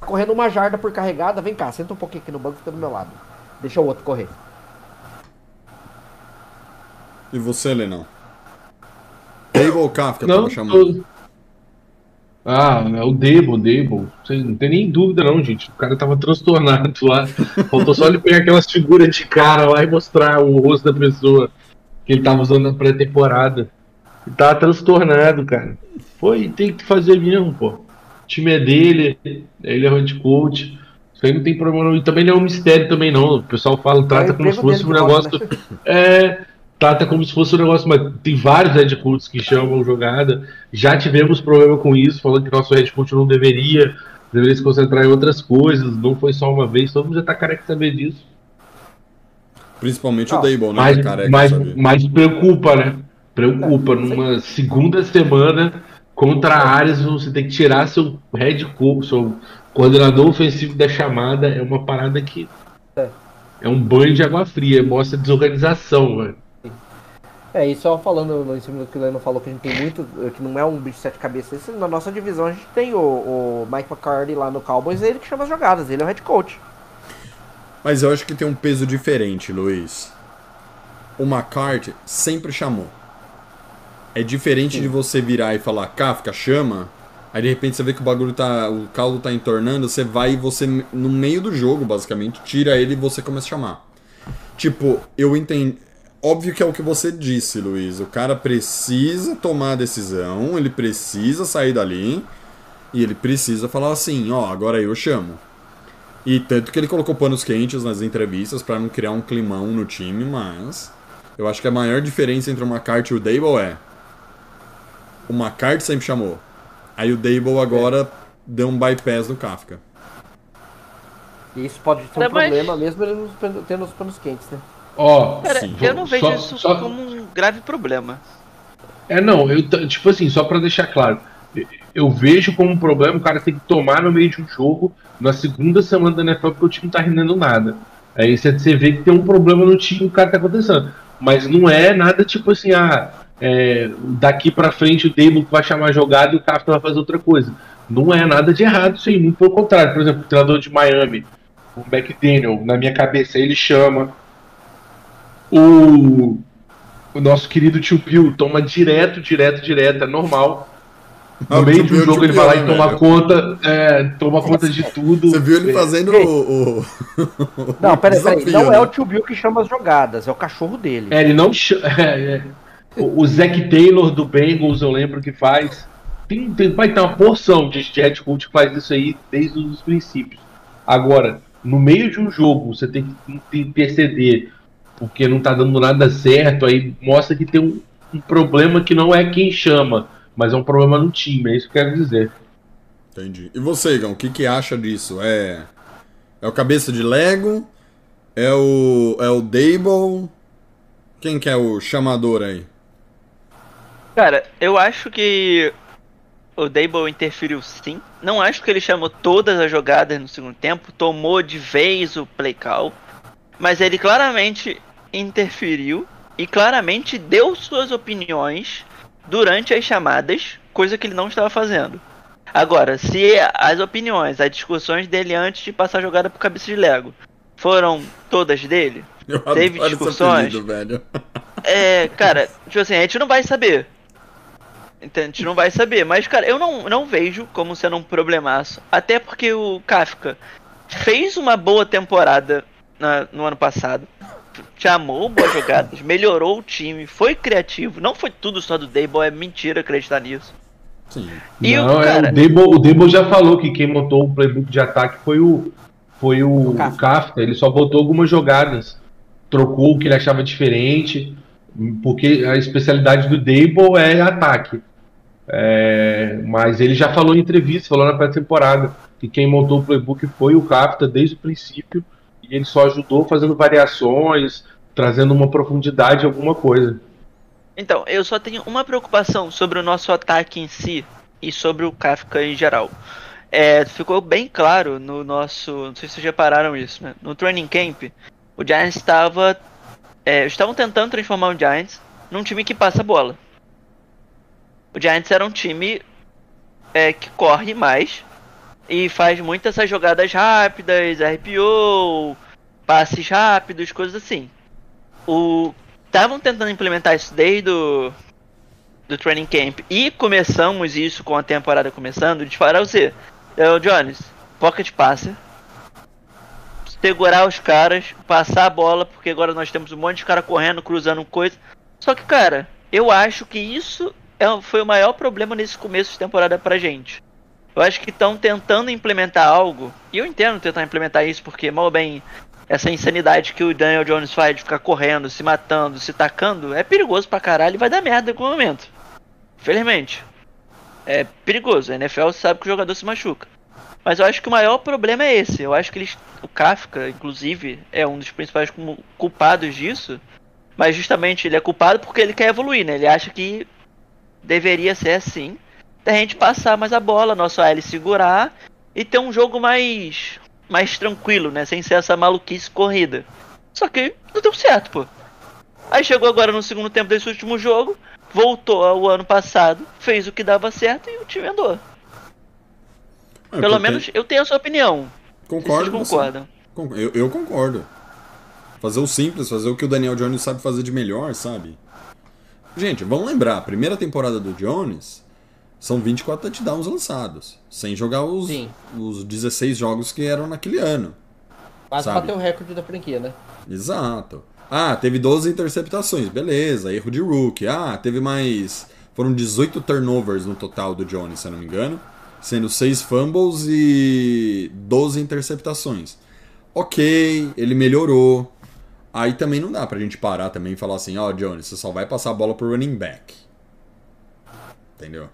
correndo uma jarda por carregada, vem cá, senta um pouquinho aqui no banco, fica do meu lado. Deixa o outro correr. E você, Lenão? Dable ou Kafka Não, tava chamando? tô- Ah, é o Debo, o Debo. Não tem nem dúvida não, gente. O cara tava transtornado lá. Faltou só ele pegar aquelas figuras de cara lá e mostrar o rosto da pessoa que ele tava usando na pré-temporada. Ele tava transtornado, cara. Foi, tem que fazer mesmo, pô. O time é dele, ele é o head coach. Isso aí não tem problema não. E também não é um mistério também não. O pessoal fala, trata como se fosse um negócio... né? É, trata como se fosse um negócio, mas tem vários head coaches que chamam jogada. Já tivemos problema com isso, falando que nosso head coach não deveria, deveria se concentrar em outras coisas, não foi só uma vez, todo mundo já tá careca de saber disso. Principalmente Não, o Dable, né? Mas, é careca, mas, mas preocupa, né? Preocupa. Numa segunda semana contra a Ares, você tem que tirar seu head coach, seu coordenador ofensivo da chamada. É uma parada que. É. É um banho de água fria, mostra desorganização, velho. É, e só falando em cima do que o Leno falou, que a gente tem muito, que não é um bicho de sete cabeças, na nossa divisão a gente tem o, o Mike McCarthy lá no Cowboys, ele que chama as jogadas, ele é o head coach. Mas eu acho que tem um peso diferente, Luiz. O McCarthy sempre chamou. É diferente de você virar e falar, Kafka, chama. Aí de repente você vê que o bagulho tá. O caldo tá entornando, você vai e você, no meio do jogo, basicamente, tira ele e você começa a chamar. Tipo, eu entendi. Óbvio que é o que você disse, Luiz. O cara precisa tomar a decisão, ele precisa sair dali e ele precisa falar assim: ó, agora eu chamo. E tanto que ele colocou panos quentes nas entrevistas pra não criar um climão no time, mas eu acho que a maior diferença entre o McCarthy e o Dable é o McCarthy sempre chamou. Aí o Dable agora deu um bypass no Kafka. E isso pode ser um Não, mas- problema mesmo ele nos pan- tendo os panos quentes, né? Ó, Cara, Sim. eu não vejo Só- isso só- como um grave problema. É, não, eu, tipo assim, só pra deixar claro, eu- vejo como um problema o cara tem que tomar no meio de um jogo na segunda semana da NFL porque o time não tá rendendo nada. Aí você, vê que tem um problema no time, o cara tá acontecendo. Mas não é nada tipo assim, ah, é, daqui pra frente o Dable vai chamar jogada e o Kafka vai fazer outra coisa. Não é nada de errado isso aí, muito pelo contrário. Por exemplo, o treinador de Miami, o McDaniel, na minha cabeça, ele chama. O, o nosso querido tio Bill toma direto, direto, direto, é normal. Ah, No o meio de um Bill, jogo ele vai lá e né, toma velho? conta, é, toma conta de tudo. Você viu ele É, fazendo o. o- Não, peraí, peraí. desafio, Não né? é o tio Bill que chama as jogadas, é o cachorro dele. É, ele não chama. é, é. O o Zac Taylor do Bengals, eu lembro que faz. Tem, tem, vai ter uma porção de, de head coach que faz isso aí desde os princípios. Agora, no meio de um jogo, você tem que interceder porque não tá dando nada certo, aí mostra que tem um, um problema que não é quem chama, mas é um problema no time, é isso que eu quero dizer. Entendi. E você, Igão, o que, que acha disso? É. É o cabeça de Lego? É o. É o Dable? Quem que é o chamador aí? Cara, eu acho que o Dable interferiu sim. Não acho que ele chamou todas as jogadas no segundo tempo, tomou de vez o play call, mas ele claramente interferiu e claramente deu suas opiniões durante as chamadas, coisa que ele não estava fazendo. Agora, se as opiniões, as discussões dele antes de passar a jogada pro cabeça de Lego foram todas dele, Eu Teve discussões? apelido, velho. é, cara, tipo assim, a gente não vai saber. Entende? A gente não vai saber. Mas, cara, eu não, não vejo como sendo um problemaço. Até porque o Kafka fez uma boa temporada na- no ano passado. Chamou boas jogadas, melhorou o time, foi criativo. Não foi tudo só do Dable, é mentira acreditar nisso. Sim. E não, o é, cara. o Dable, o Dable já falou que quem montou o playbook de ataque foi o foi o, O Kafka. o Kafka. Ele só botou algumas jogadas, trocou o que ele achava diferente, porque a especialidade do Dable é ataque. É, mas ele já falou em entrevista, falou na pré-temporada, que quem montou o playbook foi o Kafka desde o princípio e ele só ajudou fazendo variações, trazendo uma profundidade alguma coisa. Então, eu só tenho uma preocupação sobre o nosso ataque em si e sobre o Kafka em geral. É, ficou bem claro no nosso. Não sei se vocês repararam isso, né? No training camp, o Giants estava. É, estavam tentando transformar o Giants num time que passa bola. O Giants era um time é, que corre mais e faz muitas essas jogadas rápidas, RPO, passes rápidos, coisas assim. O estavam tentando implementar isso desde o do training camp e começamos isso com a temporada começando, disparar você. É o Jones, pocket passer. Segurar os caras, passar a bola, porque agora nós temos um monte de cara correndo, cruzando coisa. Só que, cara, eu acho que isso é, foi o maior problema nesse começo de temporada pra gente. Eu acho que estão tentando implementar algo, e eu entendo tentar implementar isso, porque, mal bem, essa insanidade que o Daniel Jones faz de ficar correndo, se matando, se tacando, é perigoso pra caralho e vai dar merda em algum momento. Infelizmente. É perigoso. A NFL sabe que o jogador se machuca. Mas eu acho que o maior problema é esse. Eu acho que eles, o Kafka, inclusive, é um dos principais culpados disso. Mas justamente ele é culpado porque ele quer evoluir, né? Ele acha que deveria ser assim. Da gente passar mais a bola, nosso AL segurar e ter um jogo mais mais tranquilo, né? Sem ser essa maluquice corrida. Só que não deu certo, pô. Aí chegou agora no segundo tempo desse último jogo, voltou ao ano passado, fez o que dava certo e o time andou. É, Pelo menos eu tenho a sua opinião. Concordo. Vocês você. concordam? Con- Eu, eu concordo. Fazer o simples, fazer o que o Daniel Jones sabe fazer de melhor, sabe? Gente, vamos lembrar, a primeira temporada do Jones, São 24 touchdowns lançados. Sem jogar os, Sim. os 16 jogos que eram naquele ano. Quase bateu o recorde da franquia, né? Exato. Ah, teve 12 interceptações, beleza, erro de rookie. Ah, teve mais. Foram 18 turnovers no total do Jones, se eu não me engano. Sendo 6 fumbles e 12 interceptações. Ok, ele melhorou. Aí também não dá pra gente parar também e falar assim, ó, Jones, você só vai passar a bola pro running back. Entendeu?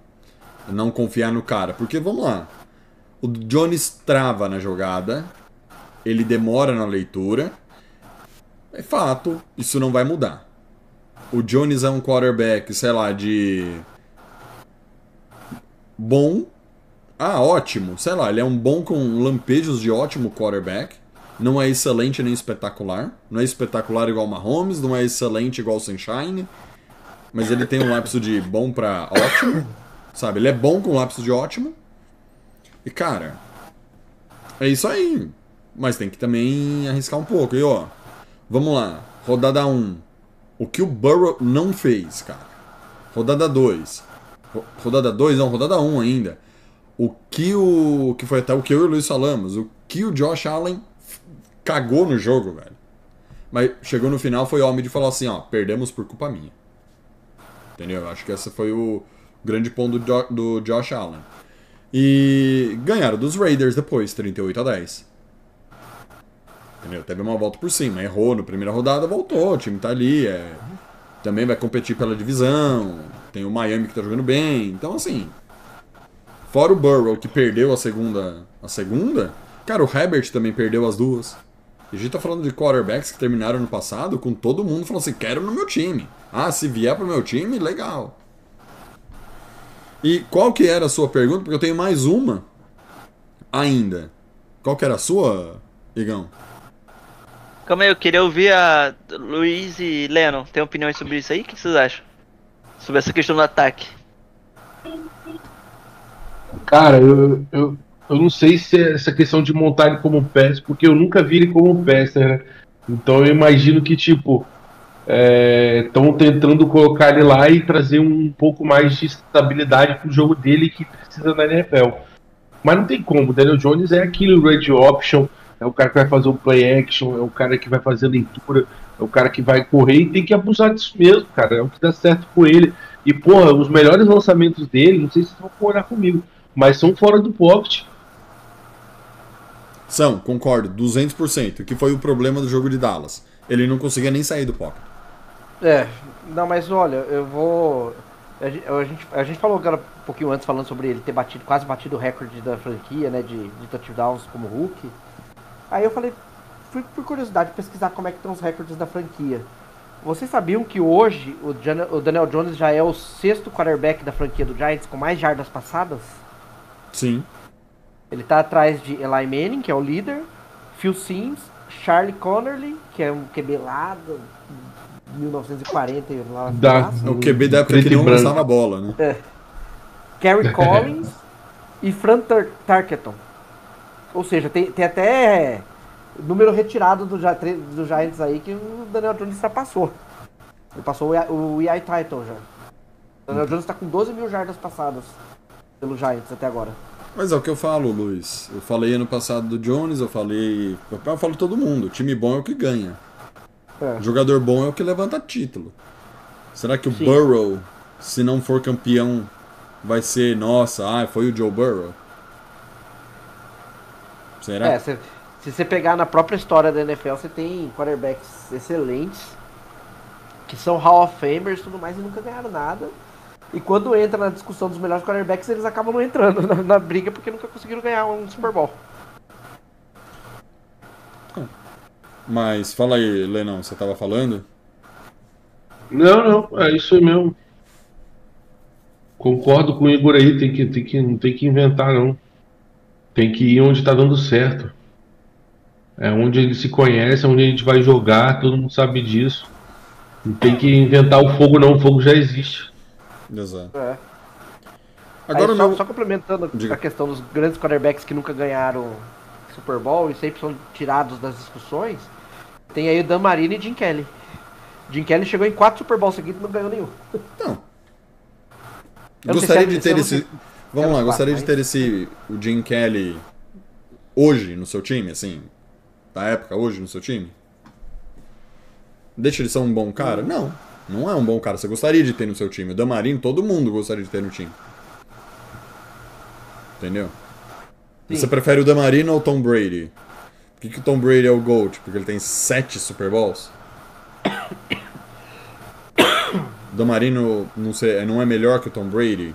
Não confiar no cara. Porque, vamos lá. O Jones trava na jogada. Ele demora na leitura. É fato, isso não vai mudar. O Jones é um quarterback, sei lá, de. Bom. Ah, ótimo. Sei lá, ele é um bom com lampejos de ótimo quarterback. Não é excelente nem espetacular. Não é espetacular igual Mahomes, não é excelente igual Sunshine. Mas ele tem um lapso de bom pra ótimo. Sabe? Ele é bom com lapso de ótimo. E cara, é isso aí. Mas tem que também arriscar um pouco. E ó, vamos lá. Rodada 1. O que o Burrow não fez, cara. Rodada 2. Ro- Rodada 2, não, rodada 1 ainda. O que o. Que foi até o que eu e o Luiz falamos. O que o Josh Allen cagou no jogo, velho. Mas chegou no final, foi homem de falar assim, ó, perdemos por culpa minha. Entendeu? Acho que esse foi o grande ponto do, do Josh Allen. E ganharam dos Raiders depois, 38 a 10. Entendeu? Teve uma volta por cima, errou na primeira rodada, voltou, o time tá ali, é... também vai competir pela divisão, tem o Miami que tá jogando bem, então assim, fora o Burrow que perdeu a segunda, a segunda, cara, o Herbert também perdeu as duas. E a gente tá falando de quarterbacks que terminaram no passado com todo mundo falando assim, quero no meu time. Ah, se vier pro meu time, legal. E qual que era a sua pergunta? Porque eu tenho mais uma ainda. Qual que era a sua, Igão? Calma aí, eu queria ouvir a Luiz e Leno. Tem opiniões sobre isso aí? O que vocês acham? Sobre essa questão do ataque. Cara, eu, eu, eu não sei se é essa questão de montar ele como pass, porque eu nunca vi ele como passer, né? Então eu imagino que, tipo, estão tentando colocar ele lá e trazer um pouco mais de estabilidade pro jogo dele que precisa na NFL. Mas não tem como, o Daniel Jones é aquele red option, é o cara que vai fazer o play action, é o cara que vai fazer leitura, é o cara que vai correr e tem que abusar disso mesmo, cara. É o que dá certo com ele. E, porra, os melhores lançamentos dele, não sei se vocês vão concordar comigo, mas são fora do pocket. São, concordo, 200%, que foi o problema do jogo de Dallas. Ele não conseguia nem sair do pocket. É, não, mas olha, eu vou. A gente, a gente, falou agora um pouquinho antes falando sobre ele ter batido, quase batido o recorde da franquia, né? De, de touchdowns como Hulk. Aí eu falei, fui por curiosidade pesquisar como é que estão os recordes da franquia. Vocês sabiam que hoje o, Jan- o Daniel Jones já é o sexto quarterback da franquia do Giants com mais jardas passadas? Sim. Ele tá atrás de Eli Manning, que é o líder, Phil Sims, Charlie Connerly, que é um QB lá do 1940 e lá Da-. É o QB da época que não lançava a bola, né? Gary Collins e Fran Tar Tarkenton. Ou seja, tem, tem até número retirado do, do Giants aí que o Daniel Jones ultrapassou. Ele passou o, o EI Title já. O Daniel Jones tá com 12 mil jardas passadas pelo Giants até agora. Mas é o que eu falo, Luiz. Eu falei ano passado do Jones, eu falei. Eu falo todo mundo. Time bom é o que ganha. É. Jogador bom é o que levanta título. Será que o Sim. Burrow, se não for campeão, vai ser, nossa, ah, foi o Joe Burrow? Será? É, se, se você pegar na própria história da NFL, você tem quarterbacks excelentes, que são Hall of Famers e tudo mais, e nunca ganharam nada. E quando entra na discussão dos melhores quarterbacks, eles acabam não entrando na, na briga porque nunca conseguiram ganhar um Super Bowl. Mas fala aí, Lenão, você tava falando? Não, não, é isso aí mesmo. Concordo com o Igor aí, tem que, tem que, não tem que inventar, não. Tem que ir onde tá dando certo. É onde ele se conhece, é onde a gente vai jogar, todo mundo sabe disso. Não tem que inventar o fogo, não, o fogo já existe. Exato. É. Agora Aí, só, meu... só complementando Diga. a questão dos grandes quarterbacks que nunca ganharam Super Bowl e sempre são tirados das discussões, tem aí o Dan Marino e Jim Kelly. Jim Kelly chegou em quatro Super Bowls seguidos e não ganhou nenhum. Não. Eu sei Gostaria é- de ter esse. Vamos lá, gostaria de ter esse. O Jim Kelly hoje no seu time, assim. Da época, hoje no seu time? Deixa ele ser um bom cara? Não. Não é um bom cara. Você gostaria de ter no seu time. O Damarino, todo mundo gostaria de ter no time. Entendeu? Sim. Você prefere o Damarino ou o Tom Brady? Por que, que o Tom Brady é o GOAT? Porque ele tem sete Super Bowls? O Damarino não, sei, não é melhor que o Tom Brady?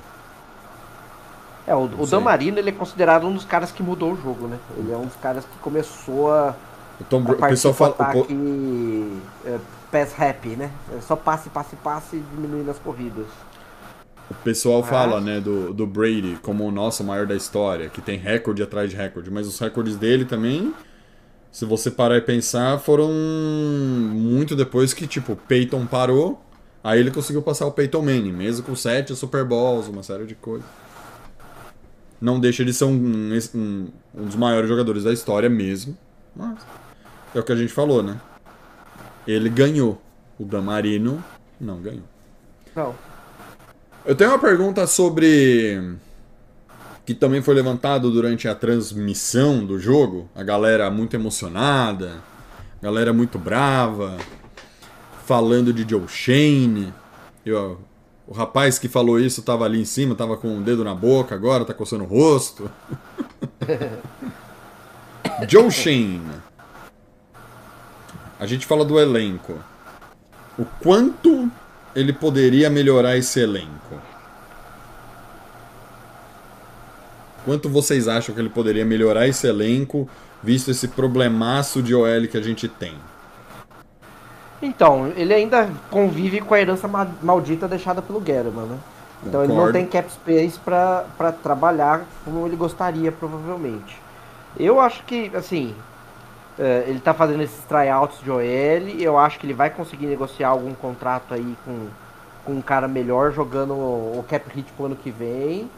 É, o, o sei. Dan Marino ele é considerado um dos caras que mudou o jogo, né? Ele é um dos caras que começou a, O, Tom a o pessoal fala. o po- ataque é, pass happy, né? É só passe, passe, passe e diminuindo as corridas. O pessoal fala, né, do, do Brady como o nosso maior da história, que tem recorde atrás de recorde, mas os recordes dele também, se você parar e pensar, foram muito depois que, tipo, Peyton parou, aí ele conseguiu passar o Peyton Manning, mesmo com sete Super Bowls, uma série de coisas. Não deixa de ser um, um, um dos maiores jogadores da história mesmo, mas é o que a gente falou, né? Ele ganhou. O Damarino não ganhou. Não. Eu tenho uma pergunta sobre. que também foi levantado durante a transmissão do jogo. A galera muito emocionada, a galera muito brava, falando de Joe Shane. Eu- o rapaz que falou isso tava ali em cima, tava com o dedo na boca agora, tá coçando o rosto. Joe Shane. A gente fala do elenco. O quanto ele poderia melhorar esse elenco? Quanto vocês acham que ele poderia melhorar esse elenco, visto esse problemaço de OL que a gente tem? Então, ele ainda convive com a herança ma- maldita deixada pelo Guerrero, né? Então ele não Concordo. tem cap space pra trabalhar como ele gostaria, provavelmente. Eu acho que, assim, é, ele tá fazendo esses tryouts de OL, eu acho que ele vai conseguir negociar algum contrato aí com, com um cara melhor, jogando o cap hit pro ano que vem.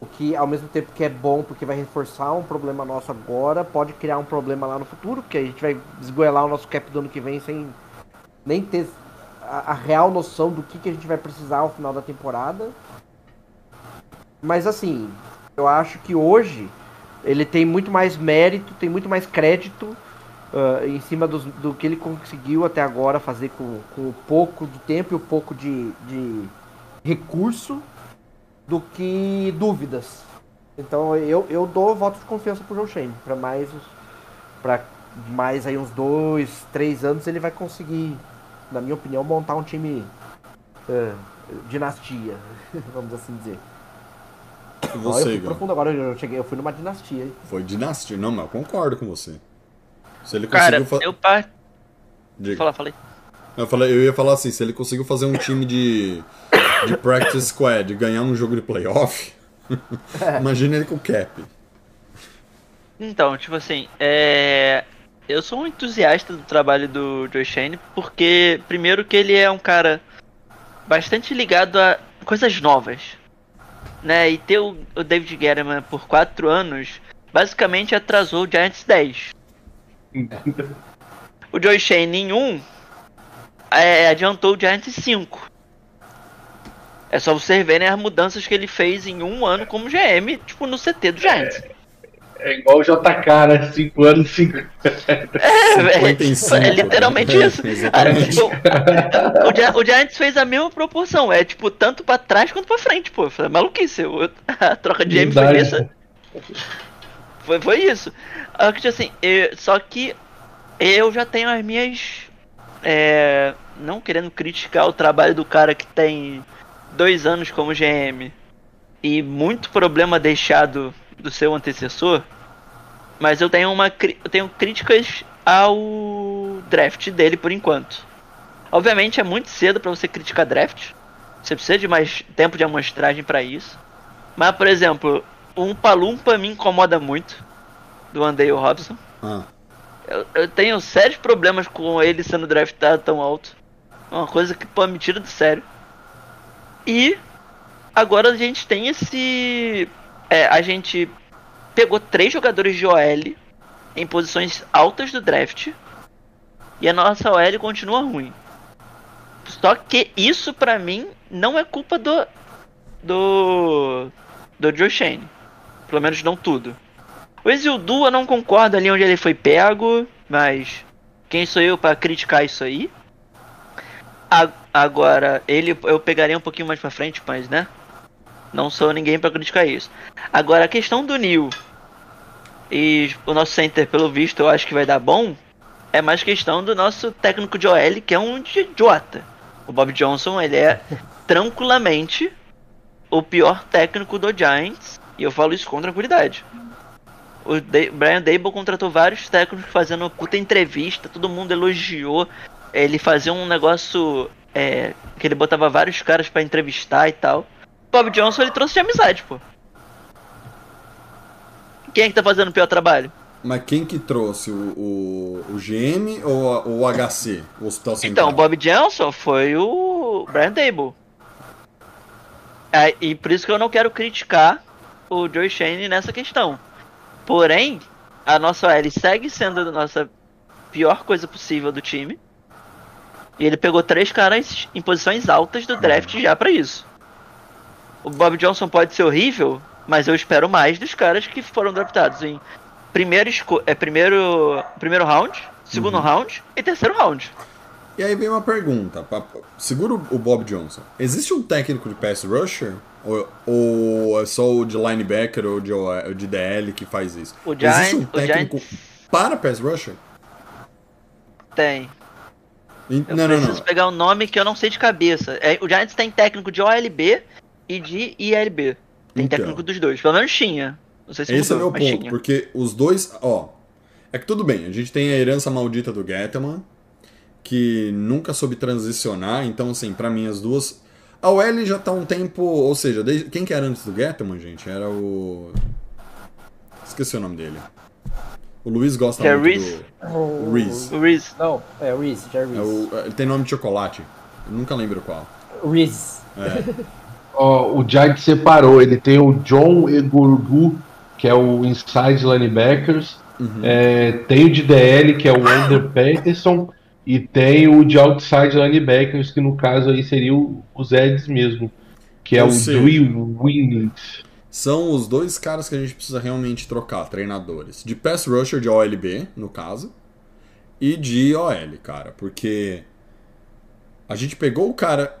O que, ao mesmo tempo que é bom, porque vai reforçar um problema nosso agora, pode criar um problema lá no futuro, porque a gente vai esgoelar o nosso cap do ano que vem sem nem ter a, a real noção do que, que a gente vai precisar ao final da temporada. Mas assim, eu acho que hoje ele tem muito mais mérito, tem muito mais crédito ah, em cima dos- do que ele conseguiu até agora fazer com, com o pouco de tempo e o pouco de, de recurso do que dúvidas. Então eu, eu dou voto de confiança pro Joe Shane. Para mais para mais aí uns dois, três anos ele vai conseguir, na minha opinião, montar um time eh, dinastia, vamos assim dizer. E Ó, eu você, fui profundo agora, eu cheguei, eu fui numa dinastia. Foi dinastia. Não, mas eu concordo com você. Se ele Cara, conseguiu par... Diga. Fala, falei. Eu, falei, eu ia falar assim, se ele conseguiu fazer um time de, de practice squad ganhar um jogo de playoff, imagina ele com cap. Então, tipo assim, é... eu sou um entusiasta do trabalho do Joe Shane, porque, primeiro, que ele é um cara bastante ligado a coisas novas, né? E ter o, o David Guerrero por quatro anos, basicamente atrasou o Giants 10. O Joe Shane em um, é, adiantou o Giants 5. É só vocês verem as mudanças que ele fez em um ano como GM, tipo, no CT do Giants. É igual o JK, né? 5 anos, 5. É, 55, é literalmente né? isso. Ah, tipo, o, Gia- o Giants fez a mesma proporção. É tipo, tanto pra trás quanto pra frente, pô. Foi maluquice. O- A troca de GM foi Verdade. Foi, foi isso. Que, assim, eu- só que eu já tenho as minhas. é, não querendo criticar o trabalho do cara que tem dois anos como GM e muito problema deixado do seu antecessor. Mas eu tenho uma eu tenho críticas ao draft dele por enquanto. Obviamente é muito cedo pra você criticar draft. Você precisa de mais tempo de amostragem pra isso. Mas por exemplo, um Palumpa me incomoda muito do Andale Robson. Ah, Eu, eu tenho sérios problemas com ele sendo draftado tão alto. É Uma coisa que pô, me tira do sério. E agora a gente tem esse. É, a gente pegou três jogadores de OL em posições altas do draft. E a nossa OL continua ruim. Só que isso pra mim não é culpa do do. do Joe Shane. Pelo menos não tudo. O Exildu eu não concordo ali onde ele foi pego, mas quem sou eu para criticar isso aí? A- agora, ele eu pegaria um pouquinho mais pra frente, mas né? Não sou ninguém pra criticar isso. Agora, a questão do Neil e o nosso center, pelo visto, eu acho que vai dar bom. É mais questão do nosso técnico de OL, que é um idiota. O Bob Johnson, ele é tranquilamente o pior técnico do Giants. E eu falo isso com tranquilidade. O Brian Dable contratou vários técnicos fazendo puta entrevista, todo mundo elogiou. Ele fazia um negócio é, que ele botava vários caras pra entrevistar e tal. Bob Johnson ele trouxe de amizade, pô. Quem é que tá fazendo o pior trabalho? Mas quem que trouxe? O, o, o GM ou o HC? O Hospital Central? Então, o Bob Johnson foi o Brian Dable. É, e por isso que eu não quero criticar o Joe Shane nessa questão. Porém, a nossa OL segue sendo a nossa pior coisa possível do time. E ele pegou três caras em posições altas do draft já pra isso. O Bob Johnson pode ser horrível, mas eu espero mais dos caras que foram draftados em primeiro, é, primeiro, primeiro round, segundo round e terceiro round. E aí vem uma pergunta. Segura o Bob Johnson. Existe um técnico de pass rusher? Ou, ou é só o de linebacker ou de, ou de DL que faz isso? O Existe um Giants- técnico Giants- para pass rusher? Tem. E- Eu Não, preciso não. pegar um nome que eu não sei de cabeça. É, o Giants tem técnico de OLB e de ILB. Tem Então. técnico dos dois. Meu menos tinha. Não sei se Esse é mudou, meu mas ponto, tinha. porque os dois, ó, é que tudo bem, a gente tem a herança maldita do Gettman, que nunca soube transicionar, então assim, pra mim as duas, a OL já tá um tempo, ou seja, desde- quem que era antes do Gettman, gente? Era o esqueci o nome dele. O Luiz gosta Que é muito Reese? do o Reese. O Reese. Não, é o Reese, Jerry É o- ele tem nome de chocolate. Eu nunca lembro qual. Reese. É. Ó, o Giants separou, ele tem o John Egorgu, que é o inside linebackers, é, tem o de DL, que é o Wander Peterson, e tem o de outside linebackers, que no caso aí seria o- os Eds mesmo, que é Ou o seja- Winnings. São os dois caras que a gente precisa realmente trocar, treinadores. De pass rusher de OLB, no caso, e de OL, cara. Porque a gente pegou o cara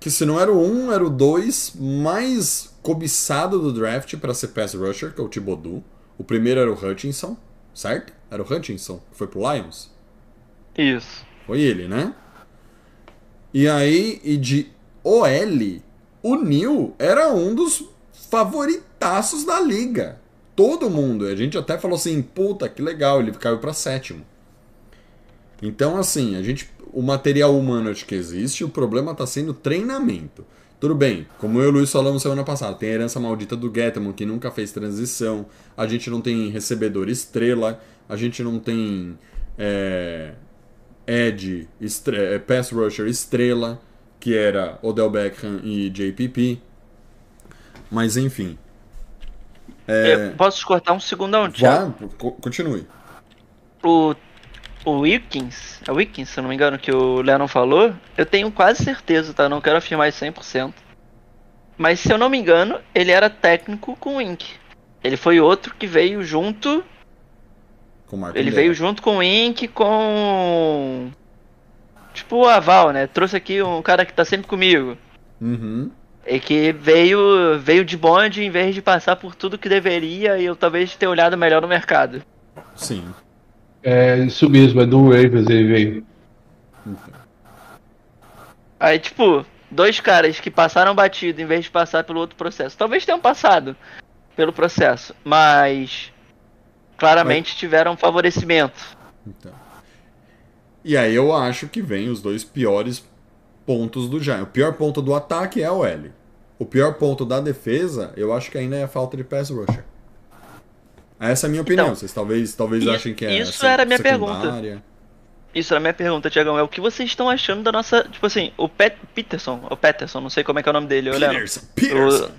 que se não era o 1, era o 2 mais cobiçado do draft para ser pass rusher, que é o Thibodeau. O primeiro era o Hutchinson, certo? Era o Hutchinson, que foi pro Lions. Isso. Foi ele, né? E aí, e de OL, o Neil era um dos favoritaços da liga. Todo mundo. A gente até falou assim, puta, que legal, ele caiu pra sétimo. Então, assim, a gente. O material humano acho que existe, o problema tá sendo treinamento. Tudo bem, como eu e o Luiz falamos semana passada, tem a herança maldita do Gettman, que nunca fez transição, a gente não tem recebedor estrela, a gente não tem é, Ed, estre- é, pass rusher estrela, que era Odell Beckham e JPP. Mas enfim. Eu posso te cortar um segundão, Thiago? Vá, co- continue. O, o Wilkins, é Wilkins, se eu não me engano, que o Lennon falou, eu tenho quase certeza, tá? Não quero afirmar isso 100%. Mas se eu não me engano, ele era técnico com o Inc. Ele foi outro que veio junto. Com o Marco Ele veio junto com o Inc. com. Tipo o Aval, né? Trouxe aqui um cara que tá sempre comigo. Uhum. E que veio, veio de bonde em vez de passar por tudo que deveria e eu talvez ter olhado melhor no mercado. Sim. É isso mesmo, é do Ravens ele veio. Aí, tipo, dois caras que passaram batido em vez de passar pelo outro processo. Talvez tenham passado pelo processo, mas claramente tiveram favorecimento. Então. E aí eu acho que vem os dois piores pontos do Giants. O pior ponto do ataque é o L. O pior ponto da defesa, eu acho que ainda é a falta de pass rusher. Essa é a minha opinião. Então, Vocês talvez, talvez isso- achem que é isso era a minha secundária. Isso era a minha pergunta, Tiagão. É o que vocês estão achando da nossa. Tipo assim, o Pet Peterson, o Peterson, não sei como é que é o nome dele. Peterson, Peterson.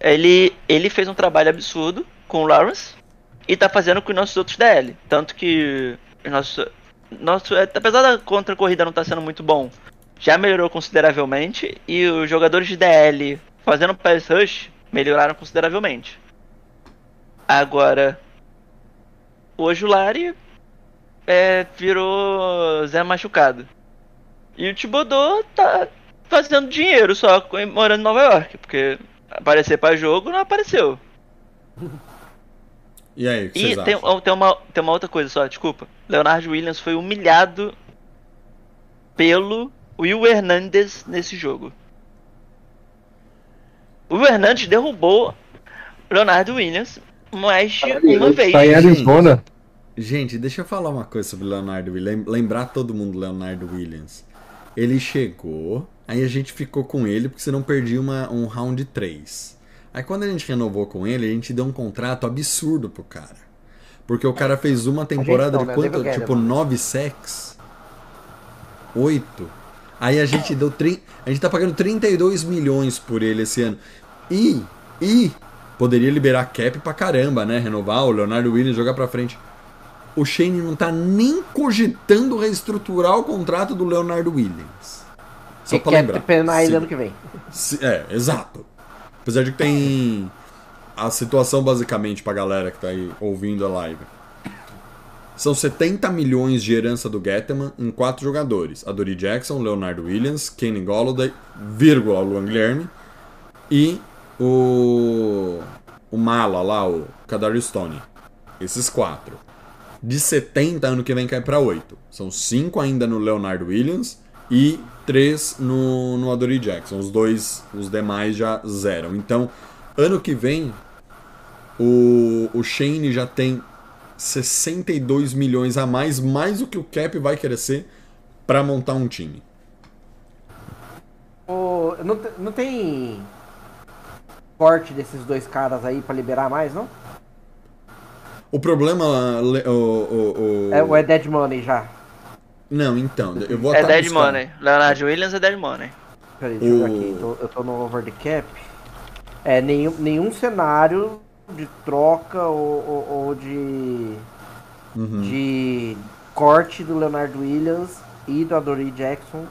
Ele, ele fez um trabalho absurdo com o Lawrence e tá fazendo com os nossos outros DL. Tanto que. Nosso, nosso, apesar da contra-corrida não tá sendo muito bom, já melhorou consideravelmente e os jogadores de DL fazendo pass rush melhoraram consideravelmente. Agora, o Ojulari é, virou Zé machucado. E o Tibodô tá fazendo dinheiro só morando em Nova York, porque aparecer pra jogo não apareceu. E aí, o que E tem, acham? tem, uma, tem uma outra coisa só, desculpa. Leonardo Williams foi humilhado pelo Will Hernandez nesse jogo. O Will Hernandez derrubou Leonardo Williams mais de uma vez. Tá em Arizona. Gente, deixa eu falar uma coisa sobre Leonardo Williams. Lembrar todo mundo Leonardo Williams. Ele chegou, aí a gente ficou com ele porque senão perdia uma, um round 3. Aí quando a gente renovou com ele, a gente deu um contrato absurdo pro cara. Porque o cara fez uma temporada não, de né? quanto? Tipo, Guerra. 9 sacks? 8. Aí a gente deu. Tri... A gente tá pagando 32 milhões por ele esse ano. E. E. Poderia liberar cap pra caramba, né? Renovar o Leonardo Williams, jogar pra frente. O Shane não tá nem cogitando reestruturar o contrato do Leonardo Williams. Só Você pra lembrar. ele Sim. ano que vem. Se- É, exato. Apesar de que tem a situação basicamente pra galera que tá aí ouvindo a live. São 70 milhões de herança do Getman em quatro jogadores. Adoree Jackson, Leonardo Williams, Kenny Golladay, vírgula, Luan Guilherme e o o Mala lá, o Kadarius Stone. Esses quatro. De 70 ano que vem cai pra 8. São 5 ainda no Leonardo Williams e 3 no, no Adoree Jackson. Os dois, os demais já zeram. Então, ano que vem, o, o Shane já tem 62 milhões a mais, mais do que o cap vai crescer pra montar um time. O- não, não tem corte desses dois caras aí pra liberar mais, não? O problema. le- O, o, o- É, ou é Dead Money já? Não, então, eu vou É Dead buscar. Money. Leonardo Williams é Dead Money. Peraí, deixa eu ver O- aqui. Tô- eu tô no over the cap. É, nenhum, nenhum cenário de troca ou, ou- ou de. Uhum. de corte do Leonardo Williams e do Adoree Jackson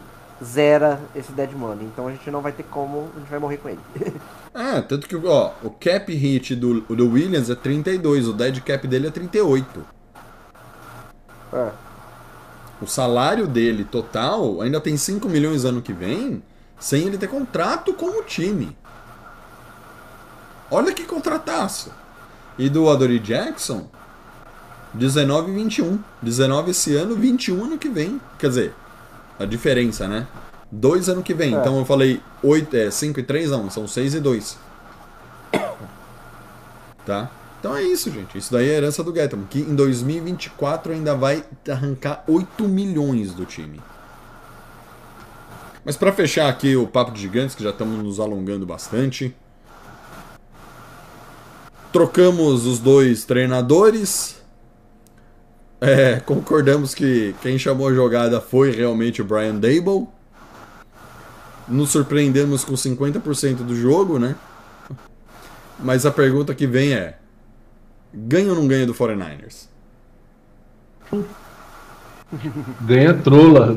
zera esse Dead Money. Então a gente não vai ter como, a gente vai morrer com ele. É, tanto que ó, o cap hit do, do Williams é 32, o dead cap dele é 38. É. O salário dele total ainda tem 5 milhões ano que vem, sem ele ter contrato com o time. Olha que contrataço. E do Adoree Jackson, 19 e 21. 19 esse ano, 21 ano que vem. Quer dizer, a diferença, né? 2 ano que vem. É. Então eu falei 8, é, 5 e 3 não, são 6 e 2. Tá? Então é isso, gente. Isso daí é a herança do Getman, que em 2024 ainda vai arrancar 8 milhões do time. Mas pra fechar aqui o papo de gigantes, que já estamos nos alongando bastante. Trocamos os dois treinadores. É, concordamos que quem chamou a jogada foi realmente o Brian Dable. Nos surpreendemos com 50% do jogo, né? Mas a pergunta que vem é: ganha ou não ganha do 49ers? Ganha trola.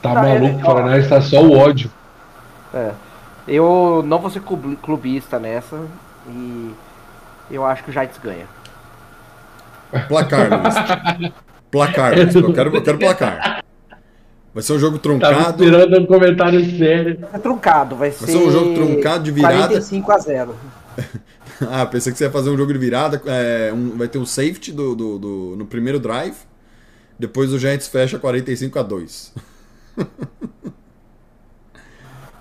tá Não, é- maluco, o ó. Paraná tá só o ódio. É. Eu não vou ser club- clubista nessa e eu acho que o Giants ganha. Placar, Luiz. Placar, Luiz. Eu quero, eu quero placar. Vai ser um jogo Tava truncado. esperando um comentário sério. É truncado, vai ser. ser um jogo truncado de virada. 45 a 0. Ah, pensei que você ia fazer um jogo de virada. é, um- vai ter um safety do, do- do- no primeiro drive. Depois o Giants fecha 45 a 2.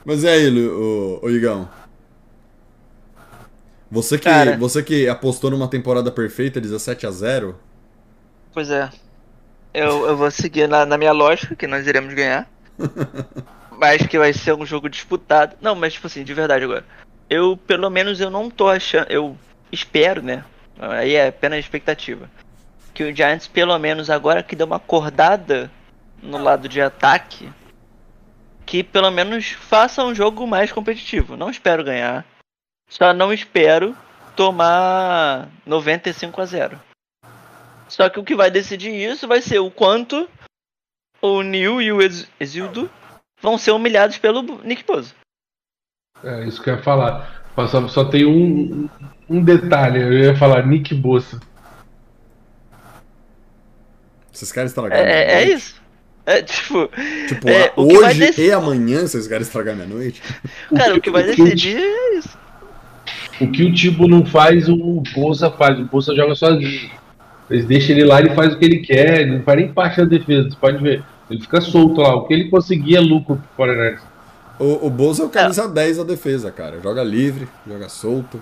Mas e aí, Lu- o, o Igão? Você que, Cara. você que apostou numa temporada perfeita, 17 a 0 Pois é. Eu, eu vou seguir na, na minha lógica, que nós iremos ganhar. mas que vai ser um jogo disputado. Não, mas tipo assim, de verdade agora. Eu, pelo menos, eu não tô achando. Eu espero, né? Aí é apenas expectativa. Que o Giants, pelo menos agora que deu uma acordada no lado de ataque, que pelo menos faça um jogo mais competitivo. Não espero ganhar. Só não espero tomar 95 a 0. Só que o que vai decidir isso vai ser o quanto o Neil e o Ex- Exildo vão ser humilhados pelo Nick Bosa. É isso que eu ia falar. Só, só tem um, um detalhe, eu ia falar Nick Bossa. Vocês querem estragar minha É, é isso. É tipo, Tipo, É, a- o que vai hoje dec- e amanhã vocês querem estragar minha noite? cara, o que vai o que o- decidir é isso. O que o Tibo não faz, o Bolsa faz. O Bolsa joga sozinho. Eles deixam ele lá, ele faz o que ele quer, ele não faz nem parte da defesa, você pode ver. Ele fica solto lá. O que ele conseguir é lucro pro Foreigners. O, o Bolsa é o camisa 10 da defesa, cara. Joga livre, joga solto.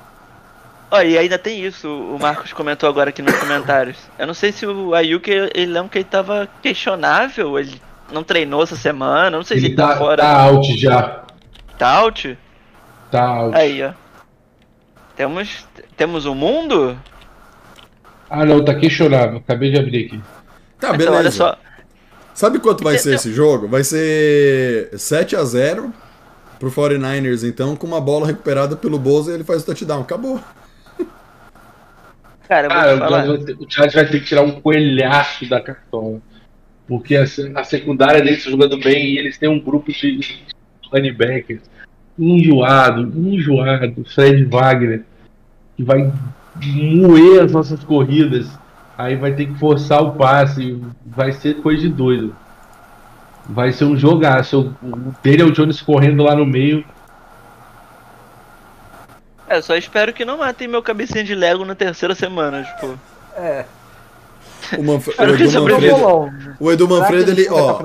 Ó, e ainda tem isso, o Marcos comentou agora aqui nos comentários. Eu não sei se o Ayuki, ele lembra que ele tava questionável, ele não treinou essa semana, não sei se Ele ele tá, tá, fora. tá out já. Tá out? Tá out. Aí, ó. Temos, temos o mundo? Ah não, tá questionável. Acabei de abrir aqui. Tá, Então, beleza. olha só. Sabe quanto vai ser esse jogo? Vai ser 7 a 0 pro 49ers, então, com uma bola recuperada pelo e ele faz o touchdown. Acabou. Cara, o falar. Chargers vai ter- o Chargers vai ter que tirar um coelhaço da cartola. Porque a, a secundária deles tá jogando bem e eles têm um grupo de running backers enjoado, enjoado, Fred Wagner, que vai moer as nossas corridas. Aí vai ter que forçar o passe, vai ser coisa de doido. Vai ser um jogaço. O o Daniel Jones correndo lá no meio. É, só espero que não matem meu cabecinha de Lego na terceira semana, tipo. É. O, Manf- o Espero que Edu. Manfredo, o Edu Manfredo, ele, o ó,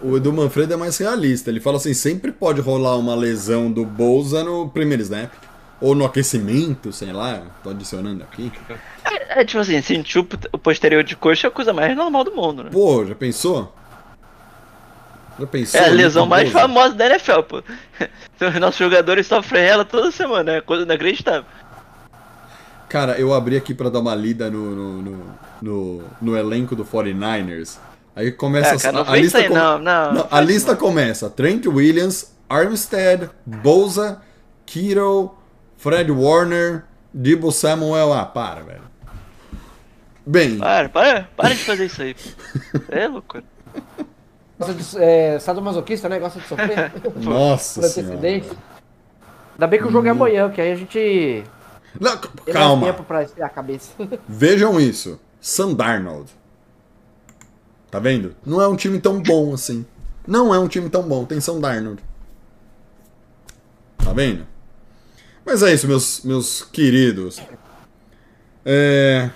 o Edu Manfredo é mais realista. Ele fala assim, sempre pode rolar uma lesão do Bolsa no primeiro snap. Ou no aquecimento, sei lá, tô adicionando aqui. É, é tipo assim, sentir o o posterior de coxa é a coisa mais normal do mundo, né? Pô, já pensou? Pensou? É a lesão Nick mais famosa da NFL, pô. Os nossos jogadores sofrem ela toda semana, é coisa inacreditável. Cara, eu abri aqui pra dar uma lida no, no, no, no- no elenco do 49ers. Aí começa É, cara, não a, a lista. aí, come- não, não, não a lista isso começa: Trent Williams, Armstead, Boza, Kittle, Fred Warner, Debo Samuel. Ah, para, velho. Bem, Para, para, para de fazer isso aí. pô. É loucura. De, é, sadomasoquista, né? Gosta de sofrer. nossa senhora. Ainda bem que o jogo é amanhã, que aí a gente Não, c- tem calma, tempo pra esfriar a cabeça. vejam isso. Sam Darnold. Tá vendo? Não é um time tão bom assim. Não é um time tão bom. Tem Sam Darnold. Tá vendo? Mas é isso, meus, meus queridos. É.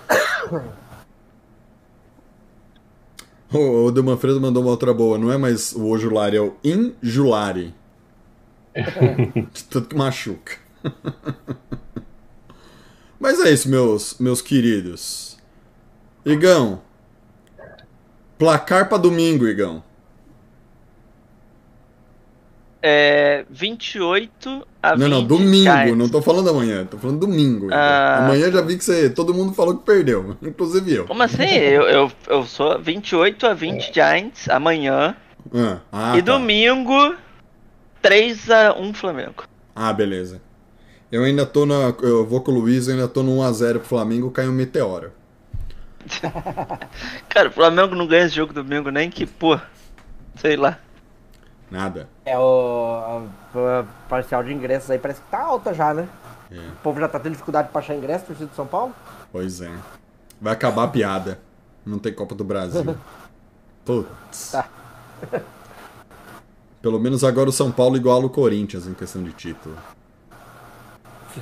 O, o do Manfredo mandou uma outra boa. Não é mais o Ojulari, é o Injulari. De Tanto que machuca. Mas é isso, meus, meus queridos. Igão. Placar pra domingo, Igão. É 28 a 20 Não, não, domingo. Giants. Não tô falando amanhã, tô falando domingo. Ah. Amanhã já vi que você, todo mundo falou que perdeu, inclusive eu. Como assim? Eu, eu, eu sou 28 a 20 Giants amanhã. Ah, ah, e tá. domingo 3 a 1 Flamengo. Ah, beleza. Eu ainda tô na. Eu vou com o Luiz, eu ainda tô no 1x0 pro Flamengo, cai um meteoro. Cara, o Flamengo não ganha esse jogo domingo nem que, pô, sei lá. Nada. É, o parcial de ingressos aí parece que tá alta já, né? É. O povo já tá tendo dificuldade pra achar ingresso, torcida de São Paulo. Pois é. Vai acabar a piada. Não tem Copa do Brasil. Putz. Tá. Pelo menos agora o São Paulo iguala o Corinthians em questão de título.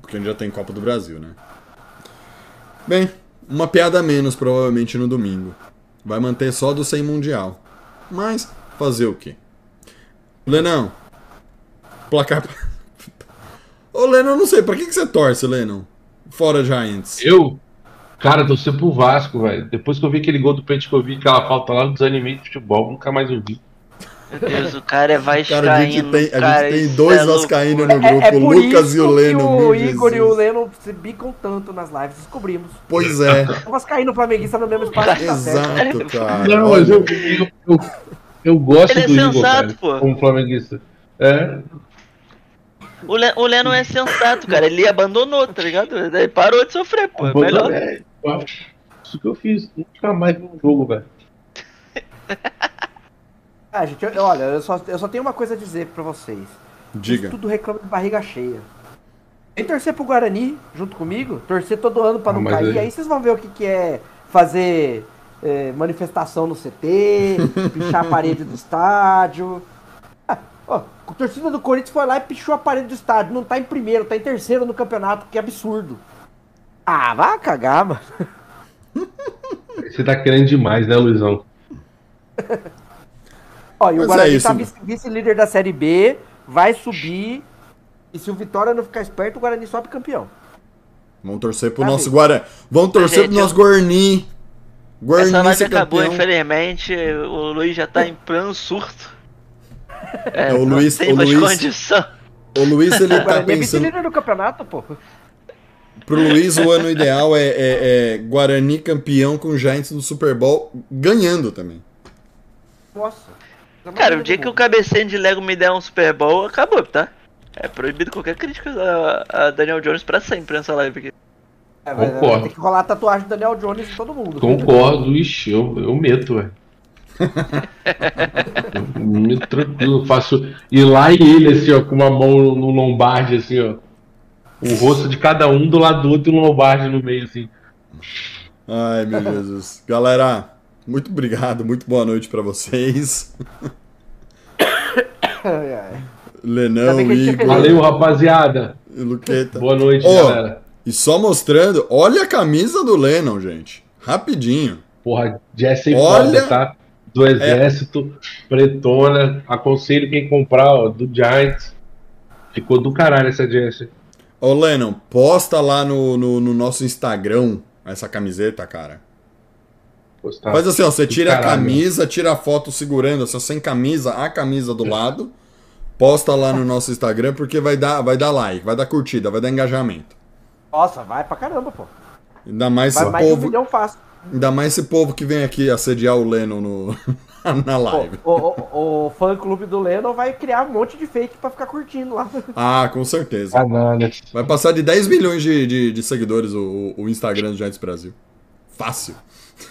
Porque a gente já tem Copa do Brasil, né? Bem, uma piada a menos provavelmente no domingo. Vai manter só do 100 Mundial. Mas, fazer o quê? Lenão. Placar. Ô, Lennon, eu não sei, pra que, que você torce, Lennon? Fora Giants. Eu, cara, torci pro Vasco, velho. Depois que eu vi aquele gol do Petkovic, aquela falta lá, eu desanimei de futebol, nunca mais ouvi. Meu Deus, o cara é vascaíno, Cara, a gente tem, a cara, gente tem isso dois é vascaínos no grupo, É, é o Lucas e o Leno. o Igor e o Jesus. Leno se bicam tanto nas lives, descobrimos. Pois é, O Vascaíno Flamenguista no mesmo espaço. tá exato, cara. Não, mas eu, eu, eu, eu gosto Ele é do Igor, sensato, cara, pô. como flamenguista. É, O, Le, o Leno é sensato, cara. Ele abandonou, tá ligado? Ele parou de sofrer, pô. É melhor. É, eu acho isso que eu fiz. Nunca mais vi um jogo, velho. Ah, gente, eu- olha, eu só, eu só tenho uma coisa a dizer pra vocês. Diga. Tudo reclama de barriga cheia. Vem torcer pro Guarani junto comigo, torcer todo ano pra Ah, não mas cair, aí- aí vocês vão ver o que, que é fazer é, manifestação no CT, pichar a parede do estádio. Ah, ó, a torcida do Corinthians foi lá e pichou a parede do estádio. Não tá em primeiro, tá em terceiro no campeonato, que absurdo. Ah, vai cagar, mano. Você tá querendo demais, né, Luizão? Ó, e Mas o Guarani é isso, tá vice-líder da Série B, vai subir. E se o Vitória não ficar esperto, o Guarani sobe campeão. Vamos torcer pro Tá nosso. Guarani. Vamos torcer Gente, pro nosso eu- Guarani. Guarani Essa live acabou, campeão. infelizmente. O Luiz já tá em plano surto. É, o não Luiz- tem o mais Luiz- condição. O Luiz, ele tá Guarani é pensando... vice-líder do campeonato, pô. Pro Luiz, o ano ideal é, é- é Guarani campeão com o Giants no Super Bowl, ganhando também. Nossa. Cara, o dia que o cabecinho de Lego me der um Super Bowl, acabou, tá? É proibido qualquer crítica a, a Daniel Jones pra sempre nessa live aqui. É, Concordo. ter que rolar a tatuagem do Daniel Jones em todo mundo. Concordo, ixi, eu, eu meto, ué. Meto tranquilo, faço. E lá e ele, assim, ó, com uma mão no lombarde, assim, ó. O rosto de cada um do lado do outro e um lombarde no meio, assim. Ai, meu Jesus. Galera, muito obrigado, muito boa noite pra vocês. Ai, ai. Lenão, Igor, Valeu, rapaziada. e Luqueta. Boa noite, Ô, galera. E só mostrando, olha a camisa do Lennon, gente. Rapidinho. Porra, Jesse Olha- tá? Do exército, pretona. Aconselho quem comprar, ó, do Giants. Ficou do caralho essa Jesse. Ô, Lennon, posta lá no, no, no nosso Instagram essa camiseta, cara. Postar. Faz assim, ó, você tira a caralho. camisa, tira a foto segurando, assim, sem camisa, a camisa do lado, posta lá no nosso Instagram, porque vai dar, vai dar like, vai dar curtida, vai dar engajamento. Nossa, vai pra caramba, pô. Ainda mais Vai esse mais de um povo, milhão fácil. ainda mais esse povo que vem aqui assediar o Lennon no, na live. o, o, o fã clube do Lennon vai criar um monte de fake pra ficar curtindo lá. Ah, com certeza. Bananas. Vai passar de 10 milhões de, de, de seguidores o, o Instagram do Giants Brasil. Fácil.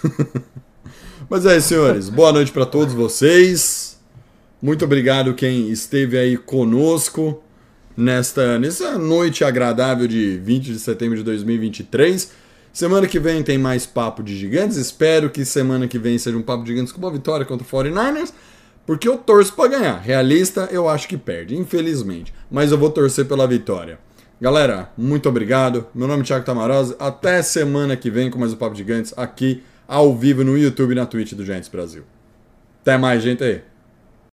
Mas é isso, senhores. Boa noite para todos vocês. Muito obrigado quem esteve aí conosco nesta nessa noite agradável de 20 de setembro de 2023. Semana que vem tem mais Papo de Gigantes. Espero que semana que vem seja um Papo de Gigantes com uma vitória contra o 49ers. Porque eu torço para ganhar. Realista, eu acho que perde, infelizmente. Mas eu vou torcer pela vitória. Galera, muito obrigado. Meu nome é Thiago Tamarose. Até semana que vem com mais um Papo de Gigantes aqui ao vivo no YouTube e na Twitch do Giants Brasil. Até mais, gente aí.